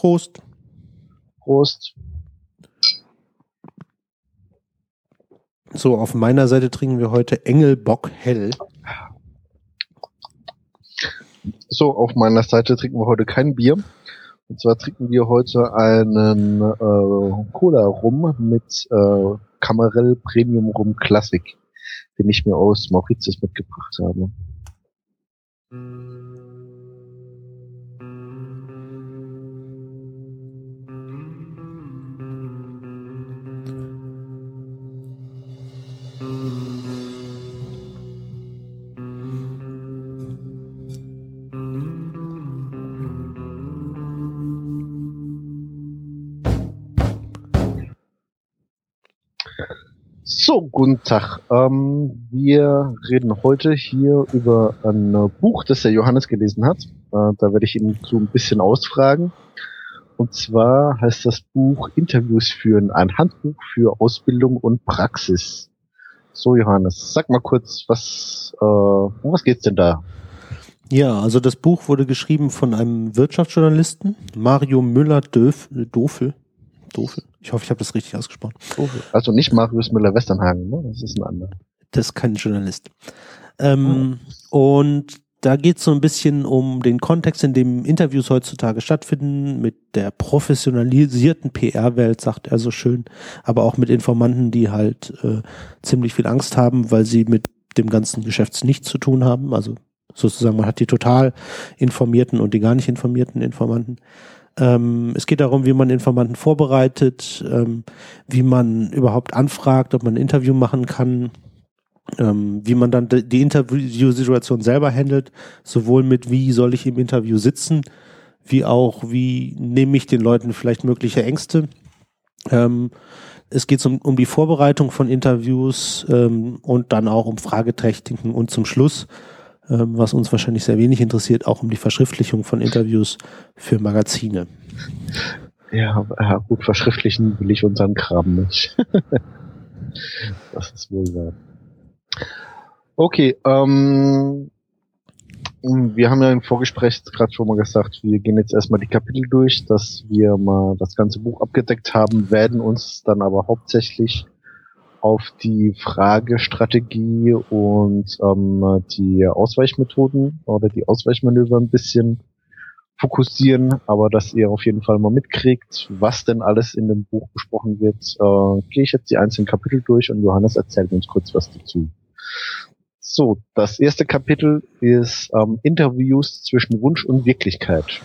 Prost. Prost. So, auf meiner Seite trinken wir heute Engelbock Hell. So, auf meiner Seite trinken wir heute kein Bier. Und zwar trinken wir heute einen äh, Cola Rum mit äh, Camarel Premium Rum Classic, den ich mir aus Mauritius mitgebracht habe. So, guten Tag. Ähm, wir reden heute hier über ein Buch, das der Johannes gelesen hat. Äh, da werde ich ihn so ein bisschen ausfragen. Und zwar heißt das Buch Interviews führen, ein Handbuch für Ausbildung und Praxis. So, Johannes, sag mal kurz, was, äh, um was geht's denn da? Ja, also das Buch wurde geschrieben von einem Wirtschaftsjournalisten, Mario Müller-Dofel. Dofel. Ich hoffe, ich habe das richtig ausgesprochen. Also nicht Marius Müller-Westernhagen, ne? Das ist ein anderer. Das ist kein Journalist. Ähm, oh. Und da geht es so ein bisschen um den Kontext, in dem Interviews heutzutage stattfinden, mit der professionalisierten PR-Welt, sagt er so schön, aber auch mit Informanten, die halt äh, ziemlich viel Angst haben, weil sie mit dem ganzen Geschäft nichts zu tun haben. Also sozusagen, man hat die total informierten und die gar nicht informierten Informanten. Ähm, es geht darum, wie man Informanten vorbereitet, ähm, wie man überhaupt anfragt, ob man ein Interview machen kann, ähm, wie man dann die Interviewsituation selber handelt, sowohl mit wie soll ich im Interview sitzen, wie auch wie nehme ich den Leuten vielleicht mögliche Ängste. Ähm, es geht um, um die Vorbereitung von Interviews ähm, und dann auch um Fragetechniken und zum Schluss ähm, was uns wahrscheinlich sehr wenig interessiert, auch um die Verschriftlichung von Interviews für Magazine. Ja, ja gut, verschriftlichen will ich unseren Kram nicht. das ist wohl wahr. Okay, ähm, wir haben ja im Vorgespräch gerade schon mal gesagt, wir gehen jetzt erstmal die Kapitel durch, dass wir mal das ganze Buch abgedeckt haben, werden uns dann aber hauptsächlich auf die Fragestrategie und ähm, die Ausweichmethoden oder die Ausweichmanöver ein bisschen fokussieren, aber dass ihr auf jeden Fall mal mitkriegt, was denn alles in dem Buch besprochen wird, äh, gehe ich jetzt die einzelnen Kapitel durch und Johannes erzählt uns kurz was dazu. So, das erste Kapitel ist ähm, Interviews zwischen Wunsch und Wirklichkeit.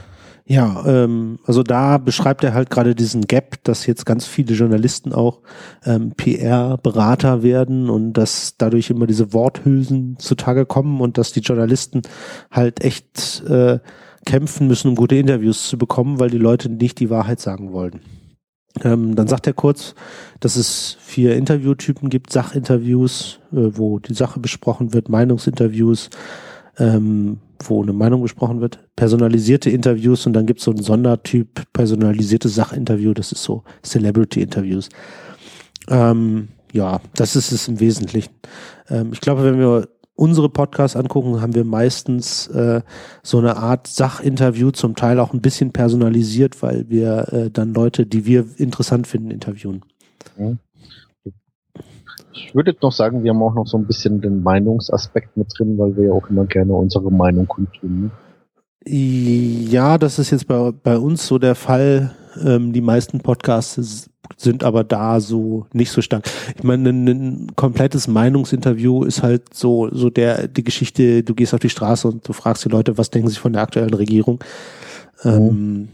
Ja, ähm, also da beschreibt er halt gerade diesen Gap, dass jetzt ganz viele Journalisten auch ähm, PR-Berater werden und dass dadurch immer diese Worthülsen zutage kommen und dass die Journalisten halt echt äh, kämpfen müssen, um gute Interviews zu bekommen, weil die Leute nicht die Wahrheit sagen wollen. Ähm, dann sagt er kurz, dass es vier Interviewtypen gibt, Sachinterviews, äh, wo die Sache besprochen wird, Meinungsinterviews, ähm, wo eine Meinung besprochen wird, personalisierte Interviews und dann gibt es so einen Sondertyp, personalisierte Sachinterview, das ist so Celebrity-Interviews. Ähm, ja, das ist es im Wesentlichen. Ähm, ich glaube, wenn wir unsere Podcasts angucken, haben wir meistens äh, so eine Art Sachinterview, zum Teil auch ein bisschen personalisiert, weil wir äh, dann Leute, die wir interessant finden, interviewen. Mhm. Ich würde jetzt noch sagen, wir haben auch noch so ein bisschen den Meinungsaspekt mit drin, weil wir ja auch immer gerne unsere Meinung kundtun. Ne? Ja, das ist jetzt bei, bei uns so der Fall. Ähm, die meisten Podcasts sind aber da so nicht so stark. Ich meine, ein, ein, komplettes Meinungsinterview ist halt so, so der, die Geschichte, du gehst auf die Straße und du fragst die Leute, was denken sie von der aktuellen Regierung. Ähm,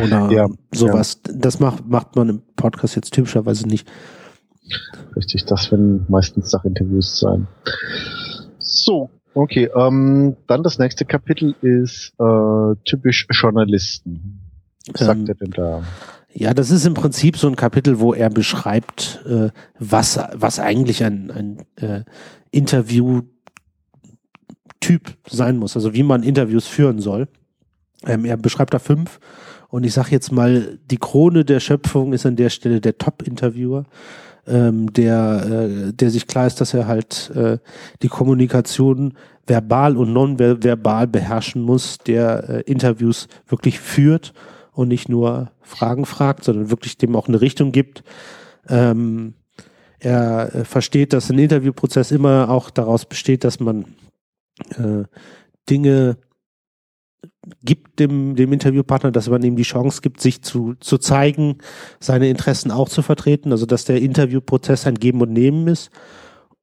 oder ja, sowas. Ja. Das macht, macht man im Podcast jetzt typischerweise nicht. Richtig, das werden meistens Sachinterviews sein. So, okay. Ähm, dann das nächste Kapitel ist äh, typisch Journalisten. Was sagt ähm, er denn da? Ja, das ist im Prinzip so ein Kapitel, wo er beschreibt, äh, was, was eigentlich ein, ein äh, Interview-Typ sein muss, also wie man Interviews führen soll. Ähm, er beschreibt da fünf und ich sage jetzt mal, die Krone der Schöpfung ist an der Stelle der Top-Interviewer ähm, der, äh, der sich klar ist, dass er halt äh, die Kommunikation verbal und nonverbal beherrschen muss, der äh, Interviews wirklich führt und nicht nur Fragen fragt, sondern wirklich dem auch eine Richtung gibt. Ähm, er äh, versteht, dass ein Interviewprozess immer auch daraus besteht, dass man äh, Dinge gibt dem, dem Interviewpartner, dass man ihm die Chance gibt, sich zu, zu zeigen, seine Interessen auch zu vertreten, also dass der Interviewprozess ein Geben und Nehmen ist.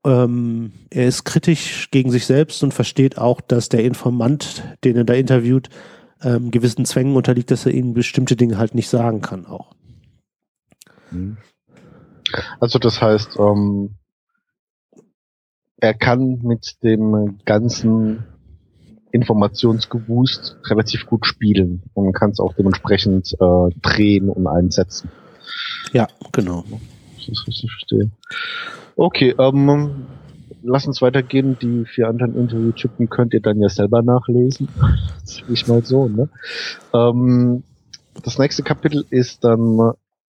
Ähm, er ist kritisch gegen sich selbst und versteht auch, dass der Informant, den er da interviewt, ähm, gewissen Zwängen unterliegt, dass er ihnen bestimmte Dinge halt nicht sagen kann auch. Mhm. Also das heißt, ähm, er kann mit dem ganzen Informationsgewust relativ gut spielen und man kann es auch dementsprechend äh, drehen und einsetzen. Ja, genau. Das ist richtig verstehe. Okay, ähm, lass uns weitergehen. Die vier anderen Interviewtypen könnt ihr dann ja selber nachlesen. ich mal so, ne? Ähm, das nächste Kapitel ist dann,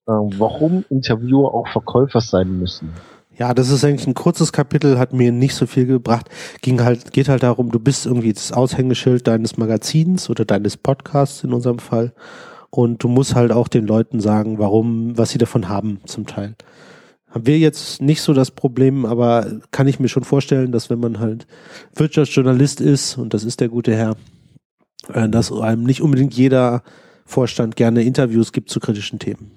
äh, warum Interviewer auch Verkäufer sein müssen. Ja, das ist eigentlich ein kurzes Kapitel, hat mir nicht so viel gebracht. Ging halt, geht halt darum, du bist irgendwie das Aushängeschild deines Magazins oder deines Podcasts in unserem Fall. Und du musst halt auch den Leuten sagen, warum, was sie davon haben, zum Teil. Haben wir jetzt nicht so das Problem, aber kann ich mir schon vorstellen, dass wenn man halt Wirtschaftsjournalist ist, und das ist der gute Herr, äh, dass einem nicht unbedingt jeder Vorstand gerne Interviews gibt zu kritischen Themen.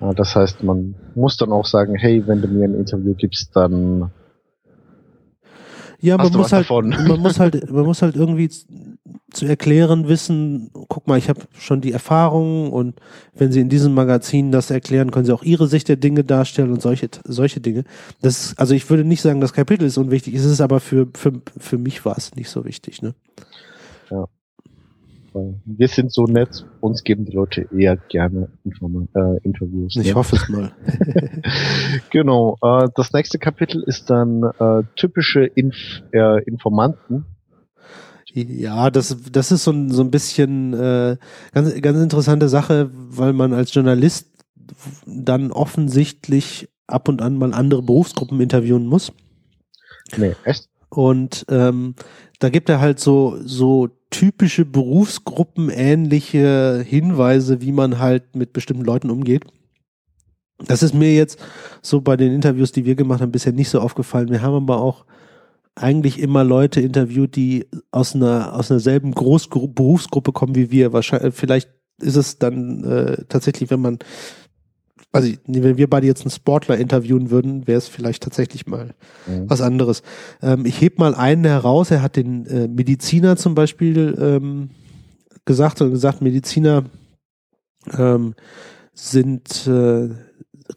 Das heißt, man muss dann auch sagen, hey, wenn du mir ein Interview gibst, dann ja, man muss halt, man muss halt, man muss halt irgendwie zu erklären wissen, guck mal, ich habe schon die Erfahrung und wenn Sie in diesem Magazin das erklären, können Sie auch Ihre Sicht der Dinge darstellen und solche, solche Dinge. Das, also ich würde nicht sagen, das Kapitel ist unwichtig, es ist aber für, für, für mich war es nicht so wichtig, ne? Ja. Wir sind so nett, uns geben die Leute eher gerne Inform äh, Interviews. Ich ne? hoffe es mal. genau. Äh, das nächste Kapitel ist dann äh, typische Inf äh, Informanten. Ja, das, das ist so ein, so ein bisschen äh, ganz, ganz interessante Sache, weil man als Journalist dann offensichtlich ab und an mal andere Berufsgruppen interviewen muss. Nee, echt? Und ähm, da gibt er halt so, so typische Berufsgruppen ähnliche Hinweise, wie man halt mit bestimmten Leuten umgeht. Das ist mir jetzt so bei den Interviews, die wir gemacht haben, bisher nicht so aufgefallen. Wir haben aber auch eigentlich immer Leute interviewt, die aus einer aus einer selben Großgru Berufsgruppe kommen wie wir. Wahrscheinlich, vielleicht ist es dann äh, tatsächlich, wenn man also wenn wir beide jetzt einen Sportler interviewen würden, wäre es vielleicht tatsächlich mal mhm. was anderes. Ähm, ich heb mal einen heraus, er hat den äh, Mediziner zum Beispiel ähm, gesagt und gesagt, Mediziner ähm, sind äh,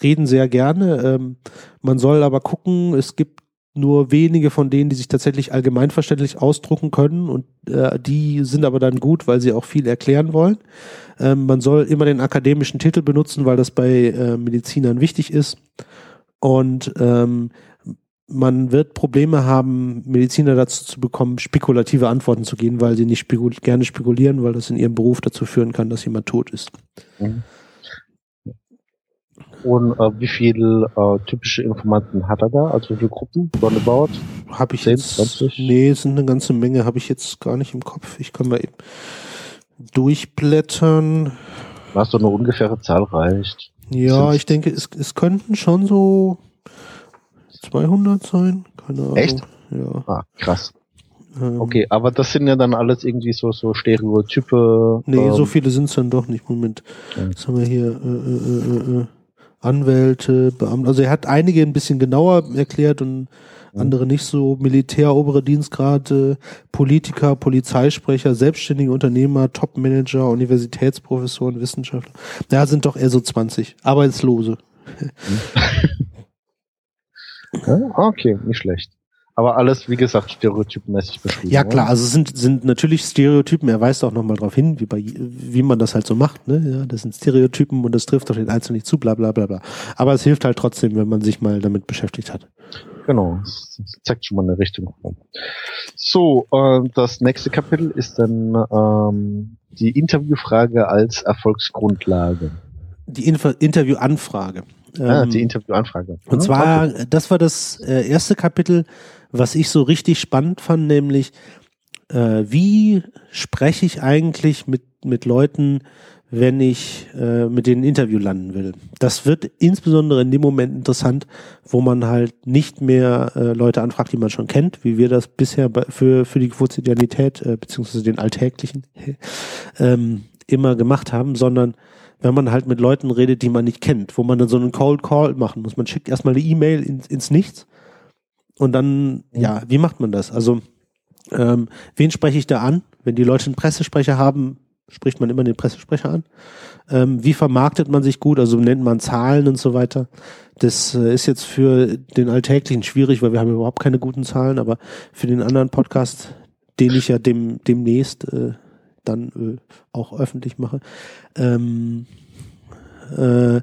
reden sehr gerne. Ähm, man soll aber gucken, es gibt nur wenige von denen, die sich tatsächlich allgemeinverständlich ausdrucken können und äh, die sind aber dann gut, weil sie auch viel erklären wollen. Ähm, man soll immer den akademischen Titel benutzen, weil das bei äh, Medizinern wichtig ist und ähm, man wird Probleme haben, Mediziner dazu zu bekommen, spekulative Antworten zu geben, weil sie nicht spekul gerne spekulieren, weil das in ihrem Beruf dazu führen kann, dass jemand tot ist. Mhm. Und äh, wie viele äh, typische Informanten hat er da? Also wie viele Gruppen? Roundabout? Habe ich 10, jetzt? 20? Nee, es sind eine ganze Menge. Habe ich jetzt gar nicht im Kopf. Ich kann mal eben durchblättern. Was so eine ungefähre Zahl reicht. Ja, Sind's ich denke, es, es könnten schon so 200 sein. Keine Ahnung. Echt? Ja. Ah, krass. Ähm, okay, aber das sind ja dann alles irgendwie so, so Stereotype. Nee, ähm, so viele sind es dann doch nicht. Moment. Was haben wir hier? Äh, äh, äh, äh. Anwälte, Beamte. Also er hat einige ein bisschen genauer erklärt und andere nicht so. Militär, obere Dienstgrade, Politiker, Polizeisprecher, selbstständige Unternehmer, Topmanager, Universitätsprofessoren, Wissenschaftler. Ja, sind doch eher so 20. Arbeitslose. okay, nicht schlecht. Aber alles, wie gesagt, stereotypenmäßig beschrieben. Ja, klar, also sind, sind natürlich Stereotypen. Er weist auch nochmal darauf hin, wie, bei, wie man das halt so macht. Ne? Ja, das sind Stereotypen und das trifft doch den Einzelnen nicht zu, bla bla bla bla. Aber es hilft halt trotzdem, wenn man sich mal damit beschäftigt hat. Genau, das zeigt schon mal eine Richtung. So, äh, das nächste Kapitel ist dann ähm, die Interviewfrage als Erfolgsgrundlage. Die Inf Interviewanfrage. Ah, die ähm, Interviewanfrage. Und zwar, okay. das war das äh, erste Kapitel, was ich so richtig spannend fand, nämlich äh, wie spreche ich eigentlich mit, mit Leuten, wenn ich äh, mit denen ein Interview landen will. Das wird insbesondere in dem Moment interessant, wo man halt nicht mehr äh, Leute anfragt, die man schon kennt, wie wir das bisher für, für die Quotidianität äh, beziehungsweise den alltäglichen ähm, immer gemacht haben, sondern wenn man halt mit Leuten redet, die man nicht kennt, wo man dann so einen Cold Call machen muss. Man schickt erstmal eine E-Mail ins, ins Nichts und dann, ja, wie macht man das? Also, ähm, wen spreche ich da an? Wenn die Leute einen Pressesprecher haben, spricht man immer den Pressesprecher an. Ähm, wie vermarktet man sich gut? Also nennt man Zahlen und so weiter. Das äh, ist jetzt für den Alltäglichen schwierig, weil wir haben überhaupt keine guten Zahlen, aber für den anderen Podcast, den ich ja dem, demnächst äh, dann äh, auch öffentlich mache, ähm, äh,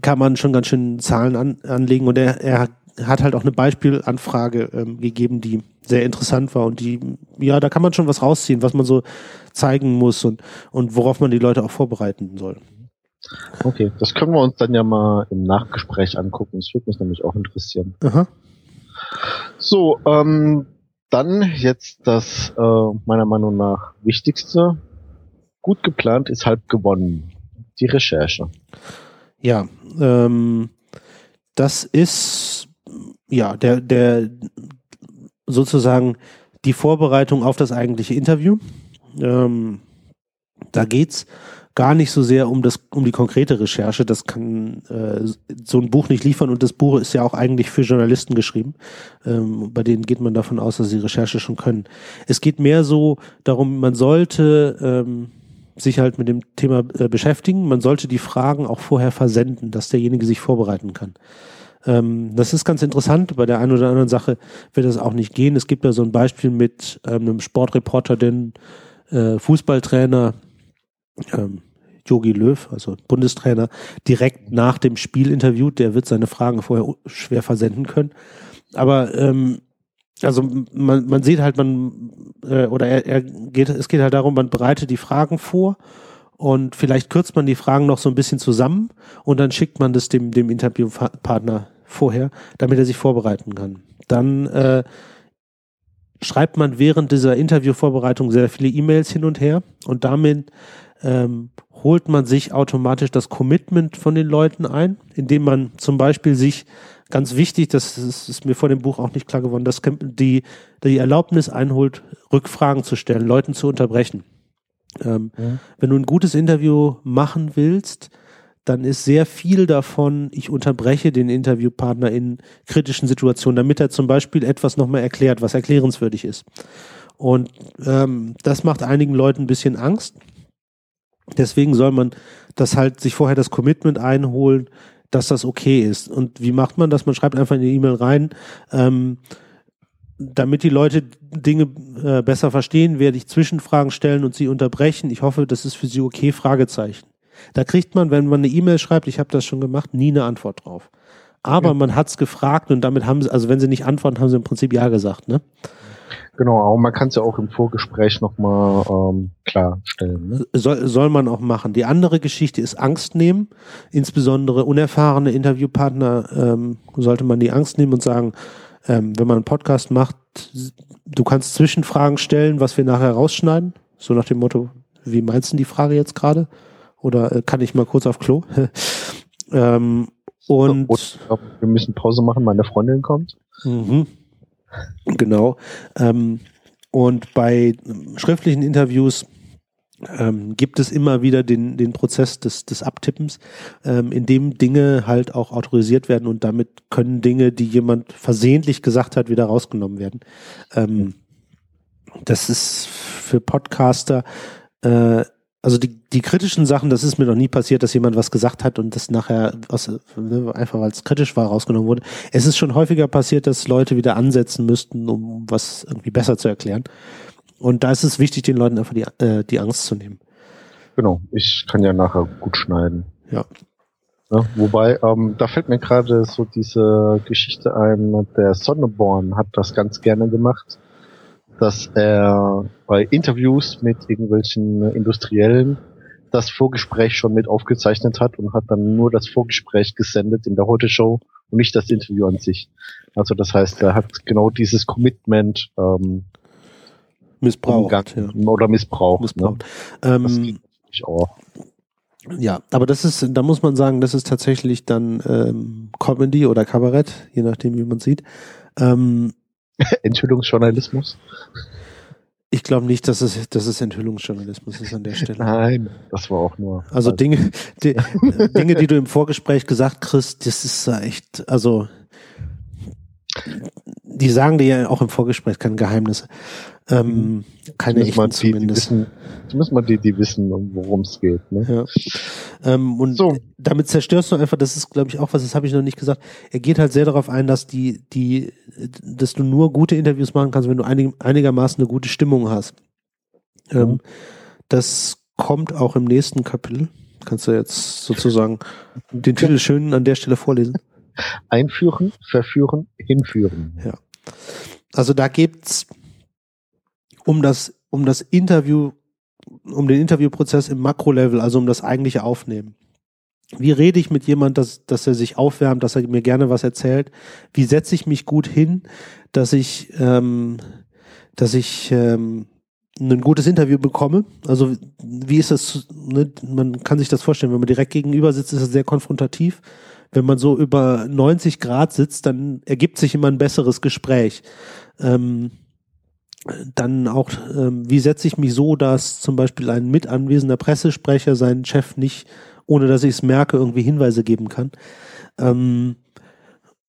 kann man schon ganz schön Zahlen an, anlegen und er, er hat halt auch eine Beispielanfrage ähm, gegeben, die sehr interessant war und die, ja, da kann man schon was rausziehen, was man so zeigen muss und, und worauf man die Leute auch vorbereiten soll. Okay, das können wir uns dann ja mal im Nachgespräch angucken. Das würde mich nämlich auch interessieren. Aha. So, ähm, dann jetzt das äh, meiner Meinung nach wichtigste. Gut geplant ist halb gewonnen. Die Recherche. Ja, ähm, das ist ja der der sozusagen die Vorbereitung auf das eigentliche Interview. Ähm, da geht's gar nicht so sehr um das um die konkrete Recherche. Das kann äh, so ein Buch nicht liefern und das Buch ist ja auch eigentlich für Journalisten geschrieben. Ähm, bei denen geht man davon aus, dass sie Recherche schon können. Es geht mehr so darum, man sollte ähm, sich halt mit dem Thema äh, beschäftigen. Man sollte die Fragen auch vorher versenden, dass derjenige sich vorbereiten kann. Ähm, das ist ganz interessant. Bei der einen oder anderen Sache wird das auch nicht gehen. Es gibt ja so ein Beispiel mit ähm, einem Sportreporter, den äh, Fußballtrainer ähm, Jogi Löw, also Bundestrainer, direkt nach dem Spiel interviewt. Der wird seine Fragen vorher schwer versenden können. Aber ähm, also man, man sieht halt, man äh, oder er, er geht, es geht halt darum, man bereitet die Fragen vor und vielleicht kürzt man die Fragen noch so ein bisschen zusammen und dann schickt man das dem, dem Interviewpartner vorher, damit er sich vorbereiten kann. Dann äh, schreibt man während dieser Interviewvorbereitung sehr viele E-Mails hin und her und damit ähm, holt man sich automatisch das Commitment von den Leuten ein, indem man zum Beispiel sich ganz wichtig, das ist, mir vor dem Buch auch nicht klar geworden, dass die, die Erlaubnis einholt, Rückfragen zu stellen, Leuten zu unterbrechen. Ähm, ja. Wenn du ein gutes Interview machen willst, dann ist sehr viel davon, ich unterbreche den Interviewpartner in kritischen Situationen, damit er zum Beispiel etwas nochmal erklärt, was erklärenswürdig ist. Und ähm, das macht einigen Leuten ein bisschen Angst. Deswegen soll man das halt sich vorher das Commitment einholen, dass das okay ist. Und wie macht man das? Man schreibt einfach in die E-Mail rein, ähm, damit die Leute Dinge äh, besser verstehen, werde ich Zwischenfragen stellen und sie unterbrechen. Ich hoffe, das ist für sie okay, Fragezeichen. Da kriegt man, wenn man eine E-Mail schreibt, ich habe das schon gemacht, nie eine Antwort drauf. Aber ja. man hat's gefragt und damit haben sie, also wenn sie nicht antworten, haben sie im Prinzip Ja gesagt, ne? Genau, aber man kann es ja auch im Vorgespräch nochmal ähm, klarstellen. Ne? Soll, soll man auch machen. Die andere Geschichte ist Angst nehmen. Insbesondere unerfahrene Interviewpartner ähm, sollte man die Angst nehmen und sagen, ähm, wenn man einen Podcast macht, du kannst Zwischenfragen stellen, was wir nachher rausschneiden. So nach dem Motto, wie meinst du die Frage jetzt gerade? Oder äh, kann ich mal kurz auf Klo? ähm, und wir müssen Pause machen, meine Freundin kommt. Mhm. Genau. Ähm, und bei schriftlichen Interviews ähm, gibt es immer wieder den, den Prozess des, des Abtippens, ähm, in dem Dinge halt auch autorisiert werden und damit können Dinge, die jemand versehentlich gesagt hat, wieder rausgenommen werden. Ähm, das ist für Podcaster äh, also die, die kritischen Sachen, das ist mir noch nie passiert, dass jemand was gesagt hat und das nachher aus, ne, einfach weil es kritisch war, rausgenommen wurde. Es ist schon häufiger passiert, dass Leute wieder ansetzen müssten, um was irgendwie besser zu erklären. Und da ist es wichtig, den Leuten einfach die, äh, die Angst zu nehmen. Genau, ich kann ja nachher gut schneiden. Ja. ja wobei, ähm, da fällt mir gerade so diese Geschichte ein, der Sonneborn hat das ganz gerne gemacht dass er bei Interviews mit irgendwelchen Industriellen das Vorgespräch schon mit aufgezeichnet hat und hat dann nur das Vorgespräch gesendet in der Heute Show und nicht das Interview an sich. Also das heißt, er hat genau dieses Commitment ähm, missbraucht ja. oder missbraucht. missbraucht. Ne? Ähm. Ja, aber das ist, da muss man sagen, das ist tatsächlich dann ähm, Comedy oder Kabarett, je nachdem, wie man sieht. Ähm, Enthüllungsjournalismus? Ich glaube nicht, dass es, dass es Enthüllungsjournalismus ist an der Stelle. Nein, das war auch nur. Also Dinge, die, Dinge, die du im Vorgespräch gesagt kriegst, das ist echt, also die sagen dir ja auch im Vorgespräch keine Geheimnisse. Ähm, keine echten die, zumindest. Die wissen, zumindest mal die, die wissen, worum es geht. Ne? Ja. Ähm, und so. damit zerstörst du einfach, das ist, glaube ich, auch was, das habe ich noch nicht gesagt. Er geht halt sehr darauf ein, dass die, die, dass du nur gute Interviews machen kannst, wenn du einig, einigermaßen eine gute Stimmung hast. Ähm, mhm. das kommt auch im nächsten Kapitel. Kannst du jetzt sozusagen den Titel schön an der Stelle vorlesen? Einführen, verführen, hinführen. Ja. Also da gibt's um das, um das Interview, um den Interviewprozess im Makrolevel, also um das eigentliche Aufnehmen. Wie rede ich mit jemand, dass, dass er sich aufwärmt, dass er mir gerne was erzählt? Wie setze ich mich gut hin, dass ich, ähm, dass ich ähm, ein gutes Interview bekomme? Also wie ist das? Ne? Man kann sich das vorstellen, wenn man direkt gegenüber sitzt, ist es sehr konfrontativ. Wenn man so über 90 Grad sitzt, dann ergibt sich immer ein besseres Gespräch. Ähm, dann auch, ähm, wie setze ich mich so, dass zum Beispiel ein mit anwesender Pressesprecher seinen Chef nicht, ohne dass ich es merke, irgendwie Hinweise geben kann. Ähm,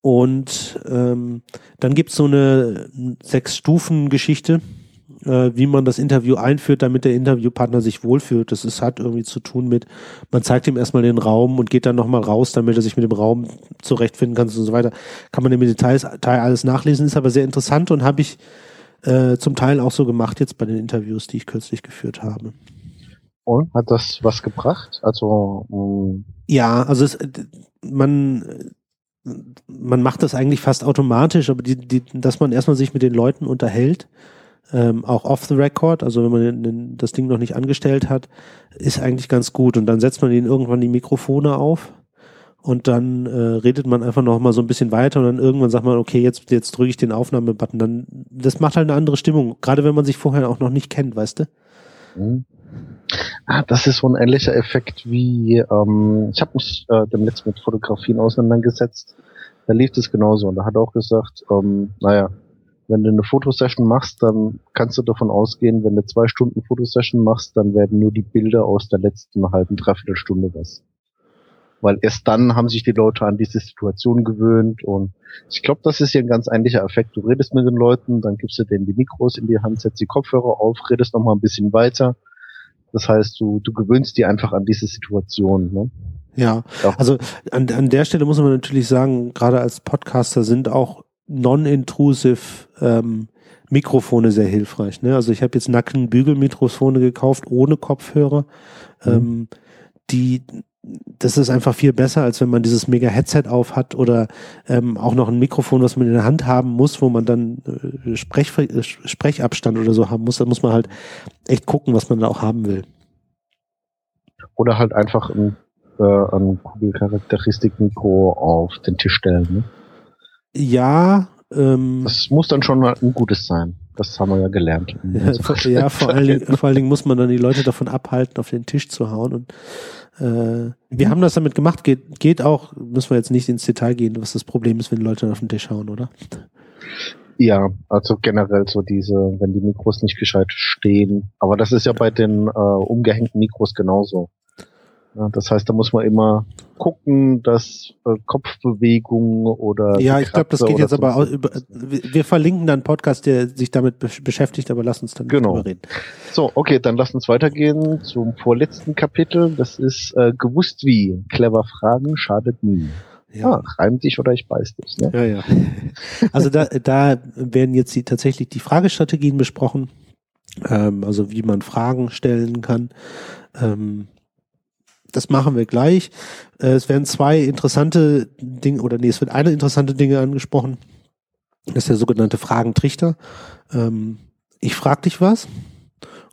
und ähm, dann gibt's so eine Sechs-Stufen-Geschichte, äh, wie man das Interview einführt, damit der Interviewpartner sich wohlfühlt. Das ist, hat irgendwie zu tun mit, man zeigt ihm erstmal den Raum und geht dann nochmal raus, damit er sich mit dem Raum zurechtfinden kann und so weiter. Kann man im Details Teil alles nachlesen, ist aber sehr interessant und habe ich äh, zum Teil auch so gemacht jetzt bei den Interviews, die ich kürzlich geführt habe. Und hat das was gebracht? Also ähm ja, also es, man man macht das eigentlich fast automatisch, aber die, die, dass man erstmal sich mit den Leuten unterhält, ähm, auch off the record, also wenn man den, das Ding noch nicht angestellt hat, ist eigentlich ganz gut. Und dann setzt man ihnen irgendwann die Mikrofone auf und dann äh, redet man einfach noch mal so ein bisschen weiter und dann irgendwann sagt man, okay, jetzt, jetzt drücke ich den Aufnahmebutton. Dann, das macht halt eine andere Stimmung, gerade wenn man sich vorher auch noch nicht kennt, weißt du? Mhm. Ah, das ist so ein ähnlicher Effekt wie, ähm, ich habe mich äh, demnächst mit Fotografien auseinandergesetzt. Da lief es genauso und da hat er auch gesagt, ähm, naja, wenn du eine Fotosession machst, dann kannst du davon ausgehen, wenn du zwei Stunden Fotosession machst, dann werden nur die Bilder aus der letzten halben, dreiviertel Stunde was weil erst dann haben sich die Leute an diese Situation gewöhnt und ich glaube, das ist hier ein ganz ähnlicher Effekt. Du redest mit den Leuten, dann gibst du denen die Mikros in die Hand, setzt die Kopfhörer auf, redest noch mal ein bisschen weiter. Das heißt, du, du gewöhnst dir einfach an diese Situation. Ne? Ja, ja, also an, an der Stelle muss man natürlich sagen, gerade als Podcaster sind auch non-intrusive ähm, Mikrofone sehr hilfreich. Ne? Also ich habe jetzt Nackenbügelmikrofone gekauft ohne Kopfhörer. Mhm. Ähm, die das ist einfach viel besser, als wenn man dieses mega Headset auf hat oder ähm, auch noch ein Mikrofon, was man in der Hand haben muss, wo man dann äh, Sprech, äh, Sprechabstand oder so haben muss. Da muss man halt echt gucken, was man da auch haben will. Oder halt einfach ein, äh, ein Kugelcharakteristik-Mikro auf den Tisch stellen. Ne? Ja. Ähm, das muss dann schon mal ein gutes sein. Das haben wir ja gelernt. Ja, vor, ja vor, allen Dingen, vor allen Dingen muss man dann die Leute davon abhalten, auf den Tisch zu hauen und äh, wir haben das damit gemacht, geht, geht auch, müssen wir jetzt nicht ins Detail gehen, was das Problem ist, wenn Leute auf den Tisch hauen, oder? Ja, also generell so diese, wenn die Mikros nicht gescheit stehen. Aber das ist ja bei den äh, umgehängten Mikros genauso. Ja, das heißt, da muss man immer gucken, dass äh, Kopfbewegungen oder. Ja, ich glaube, das geht jetzt aber auch über. Wir verlinken dann einen Podcast, der sich damit beschäftigt, aber lass uns dann genau. darüber reden. So, okay, dann lass uns weitergehen zum vorletzten Kapitel. Das ist äh, gewusst wie. Clever Fragen schadet nie. Ja, ah, reim dich oder ich beiß dich. Ne? Ja, ja. Also da, da werden jetzt die, tatsächlich die Fragestrategien besprochen. Ähm, also wie man Fragen stellen kann. Ähm, das machen wir gleich. Äh, es werden zwei interessante Dinge, oder nee, es wird eine interessante Dinge angesprochen. Das ist der sogenannte Fragentrichter. Ähm, ich frage dich was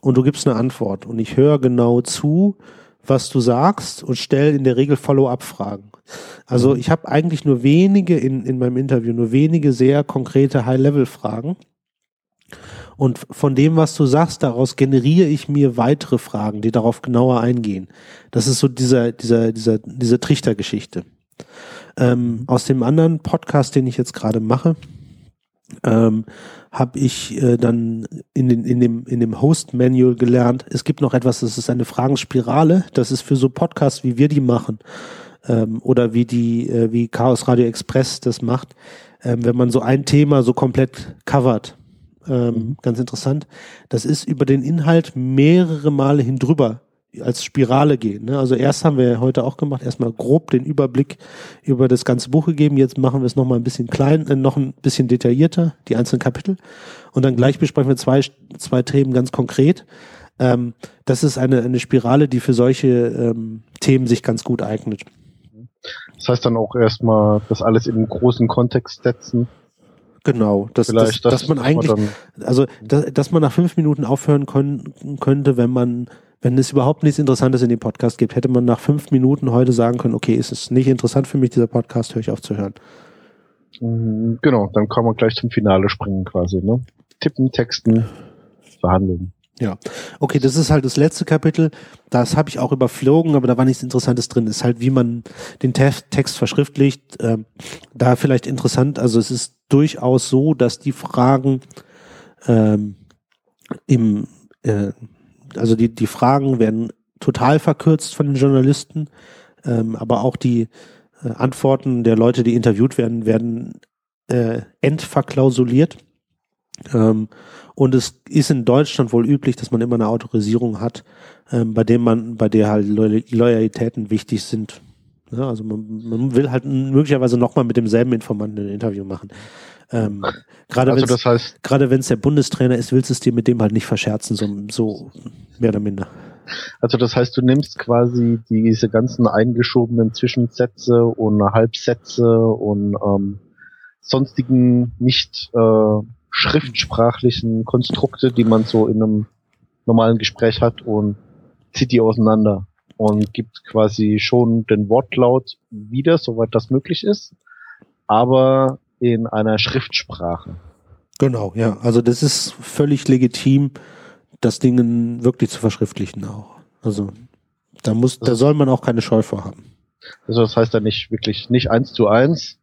und du gibst eine Antwort und ich höre genau zu, was du sagst und stelle in der Regel Follow-up-Fragen. Also mhm. ich habe eigentlich nur wenige in, in meinem Interview, nur wenige sehr konkrete High-Level-Fragen. Und von dem, was du sagst, daraus generiere ich mir weitere Fragen, die darauf genauer eingehen. Das ist so dieser, dieser, dieser, diese Trichtergeschichte. Ähm, aus dem anderen Podcast, den ich jetzt gerade mache, ähm, habe ich äh, dann in, den, in dem, in dem Host-Manual gelernt, es gibt noch etwas, das ist eine Fragenspirale, das ist für so Podcasts, wie wir die machen, ähm, oder wie die, äh, wie Chaos Radio Express das macht, ähm, wenn man so ein Thema so komplett covert. Ähm, mhm. Ganz interessant. Das ist über den Inhalt mehrere Male hindrüber als Spirale gehen. Ne? Also erst haben wir heute auch gemacht, erstmal grob den Überblick über das ganze Buch gegeben. Jetzt machen wir es nochmal ein bisschen klein, äh, noch ein bisschen detaillierter, die einzelnen Kapitel. Und dann gleich besprechen wir zwei, zwei Themen ganz konkret. Ähm, das ist eine, eine Spirale, die für solche ähm, Themen sich ganz gut eignet. Das heißt dann auch erstmal das alles in einen großen Kontext setzen. Genau, dass, dass, das, dass man eigentlich, man also dass, dass man nach fünf Minuten aufhören können, könnte, wenn man, wenn es überhaupt nichts Interessantes in dem Podcast gibt, hätte man nach fünf Minuten heute sagen können, okay, ist es nicht interessant für mich, dieser Podcast, höre ich auf zu hören. Mhm, genau, dann kann man gleich zum Finale springen quasi, ne? Tippen, Texten, verhandeln. Ja, okay, das ist halt das letzte Kapitel. Das habe ich auch überflogen, aber da war nichts Interessantes drin. Ist halt, wie man den Te Text verschriftlicht. Ähm, da vielleicht interessant. Also es ist durchaus so, dass die Fragen ähm, im, äh, also die die Fragen werden total verkürzt von den Journalisten, ähm, aber auch die äh, Antworten der Leute, die interviewt werden, werden äh, entverklausuliert. Ähm, und es ist in Deutschland wohl üblich, dass man immer eine Autorisierung hat, ähm, bei dem man, bei der halt Loyalitäten wichtig sind. Ja, also man, man will halt möglicherweise nochmal mit demselben Informanten ein Interview machen. Ähm, gerade also das heißt, gerade wenn es der Bundestrainer ist, willst du es dir mit dem halt nicht verscherzen, so, so mehr oder minder. Also das heißt, du nimmst quasi diese ganzen eingeschobenen Zwischensätze und Halbsätze und ähm, sonstigen nicht äh, schriftsprachlichen Konstrukte, die man so in einem normalen Gespräch hat und zieht die auseinander und gibt quasi schon den Wortlaut wieder, soweit das möglich ist, aber in einer Schriftsprache. Genau, ja. Also das ist völlig legitim, das Ding wirklich zu verschriftlichen auch. Also da muss, da soll man auch keine Scheu vor haben. Also das heißt ja nicht wirklich nicht eins zu eins,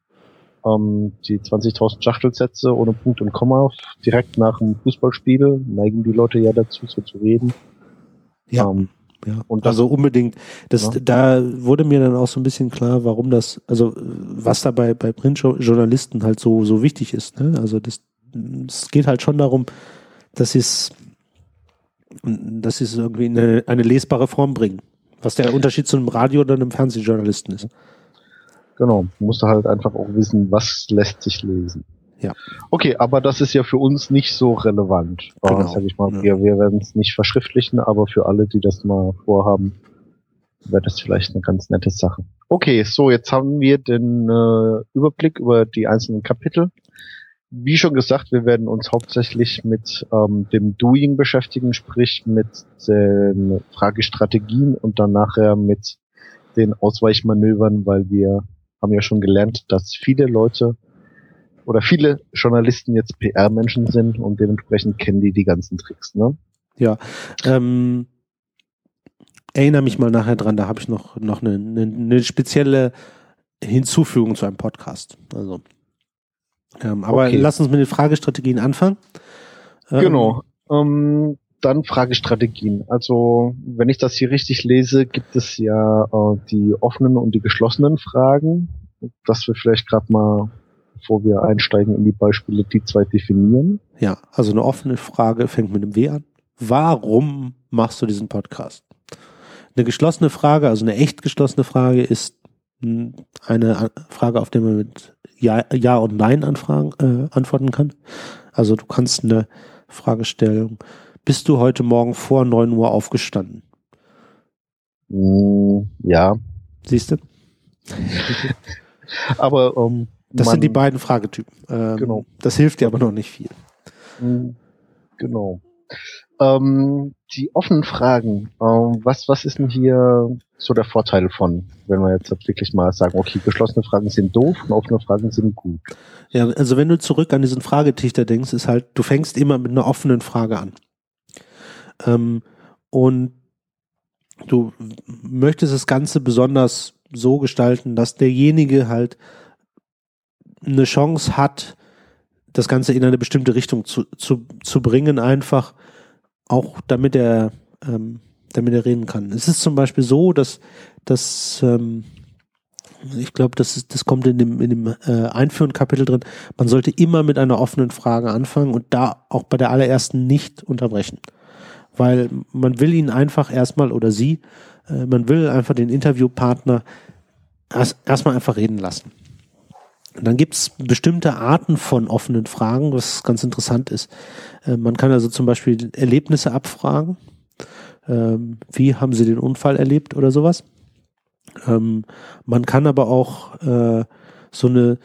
ähm, die 20.000 Schachtelsätze ohne Punkt und Komma direkt nach dem Fußballspiel neigen die Leute ja dazu, so zu reden. Ja. Ähm, ja, und also unbedingt. Das, ja. Da wurde mir dann auch so ein bisschen klar, warum das, also was da bei, bei Printjournalisten halt so, so wichtig ist. Ne? Also das, es geht halt schon darum, dass sie es, dass sie es irgendwie in eine, eine lesbare Form bringen. Was der Unterschied zu einem Radio- oder einem Fernsehjournalisten ist. Genau, musst du halt einfach auch wissen, was lässt sich lesen. Ja. Okay, aber das ist ja für uns nicht so relevant. Genau. Äh, sag ich mal, ja. wir, wir werden es nicht verschriftlichen, aber für alle, die das mal vorhaben, wäre das vielleicht eine ganz nette Sache. Okay, so jetzt haben wir den äh, Überblick über die einzelnen Kapitel. Wie schon gesagt, wir werden uns hauptsächlich mit ähm, dem Doing beschäftigen, sprich mit den Fragestrategien und dann nachher mit den Ausweichmanövern, weil wir haben ja schon gelernt, dass viele Leute oder viele Journalisten jetzt PR-Menschen sind und dementsprechend kennen die die ganzen Tricks. Ne? Ja, ähm, erinnere mich mal nachher dran, da habe ich noch, noch eine, eine, eine, spezielle Hinzufügung zu einem Podcast. Also, ähm, aber okay. lass uns mit den Fragestrategien anfangen. Ähm, genau. Ähm, dann Fragestrategien. Also, wenn ich das hier richtig lese, gibt es ja äh, die offenen und die geschlossenen Fragen, dass wir vielleicht gerade mal, bevor wir einsteigen in die Beispiele, die zwei definieren. Ja, also eine offene Frage fängt mit einem W an. Warum machst du diesen Podcast? Eine geschlossene Frage, also eine echt geschlossene Frage ist eine Frage, auf die man mit Ja, ja und Nein anfragen, äh, antworten kann. Also du kannst eine Fragestellung bist du heute Morgen vor 9 Uhr aufgestanden? Mm, ja. Siehst du? aber ähm, das sind die beiden Fragetypen. Ähm, genau. Das hilft dir aber noch nicht viel. Mm, genau. Ähm, die offenen Fragen, ähm, was, was ist denn hier so der Vorteil von, wenn wir jetzt wirklich mal sagen, okay, geschlossene Fragen sind doof und offene Fragen sind gut? Ja, also wenn du zurück an diesen Fragetichter denkst, ist halt, du fängst immer mit einer offenen Frage an. Ähm, und du möchtest das Ganze besonders so gestalten, dass derjenige halt eine Chance hat, das Ganze in eine bestimmte Richtung zu, zu, zu bringen, einfach auch damit er, ähm, damit er reden kann. Es ist zum Beispiel so, dass, dass ähm, ich glaube, das, ist, das kommt in dem, in dem äh, einführenden Kapitel drin, man sollte immer mit einer offenen Frage anfangen und da auch bei der allerersten nicht unterbrechen. Weil man will ihn einfach erstmal oder sie, äh, man will einfach den Interviewpartner erst, erstmal einfach reden lassen. Dann gibt es bestimmte Arten von offenen Fragen, was ganz interessant ist. Äh, man kann also zum Beispiel Erlebnisse abfragen. Ähm, wie haben Sie den Unfall erlebt oder sowas? Ähm, man kann aber auch äh, so eine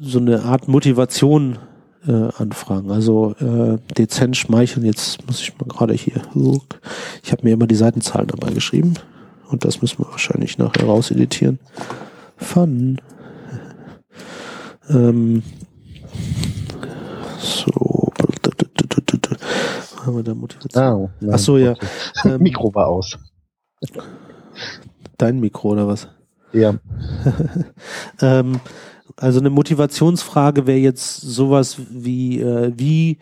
so eine Art Motivation äh, anfragen. Also dezent schmeicheln. Jetzt muss ich mal gerade hier. Ich habe mir immer die Seitenzahlen dabei geschrieben und das müssen wir wahrscheinlich nachher rauseditieren. Fun. Ähm, so. Haben wir da Motivation? Oh, Ach so, ja. Ähm, Mikro war aus. Dein Mikro oder was? Ja. ähm, also eine Motivationsfrage wäre jetzt sowas wie, äh, wie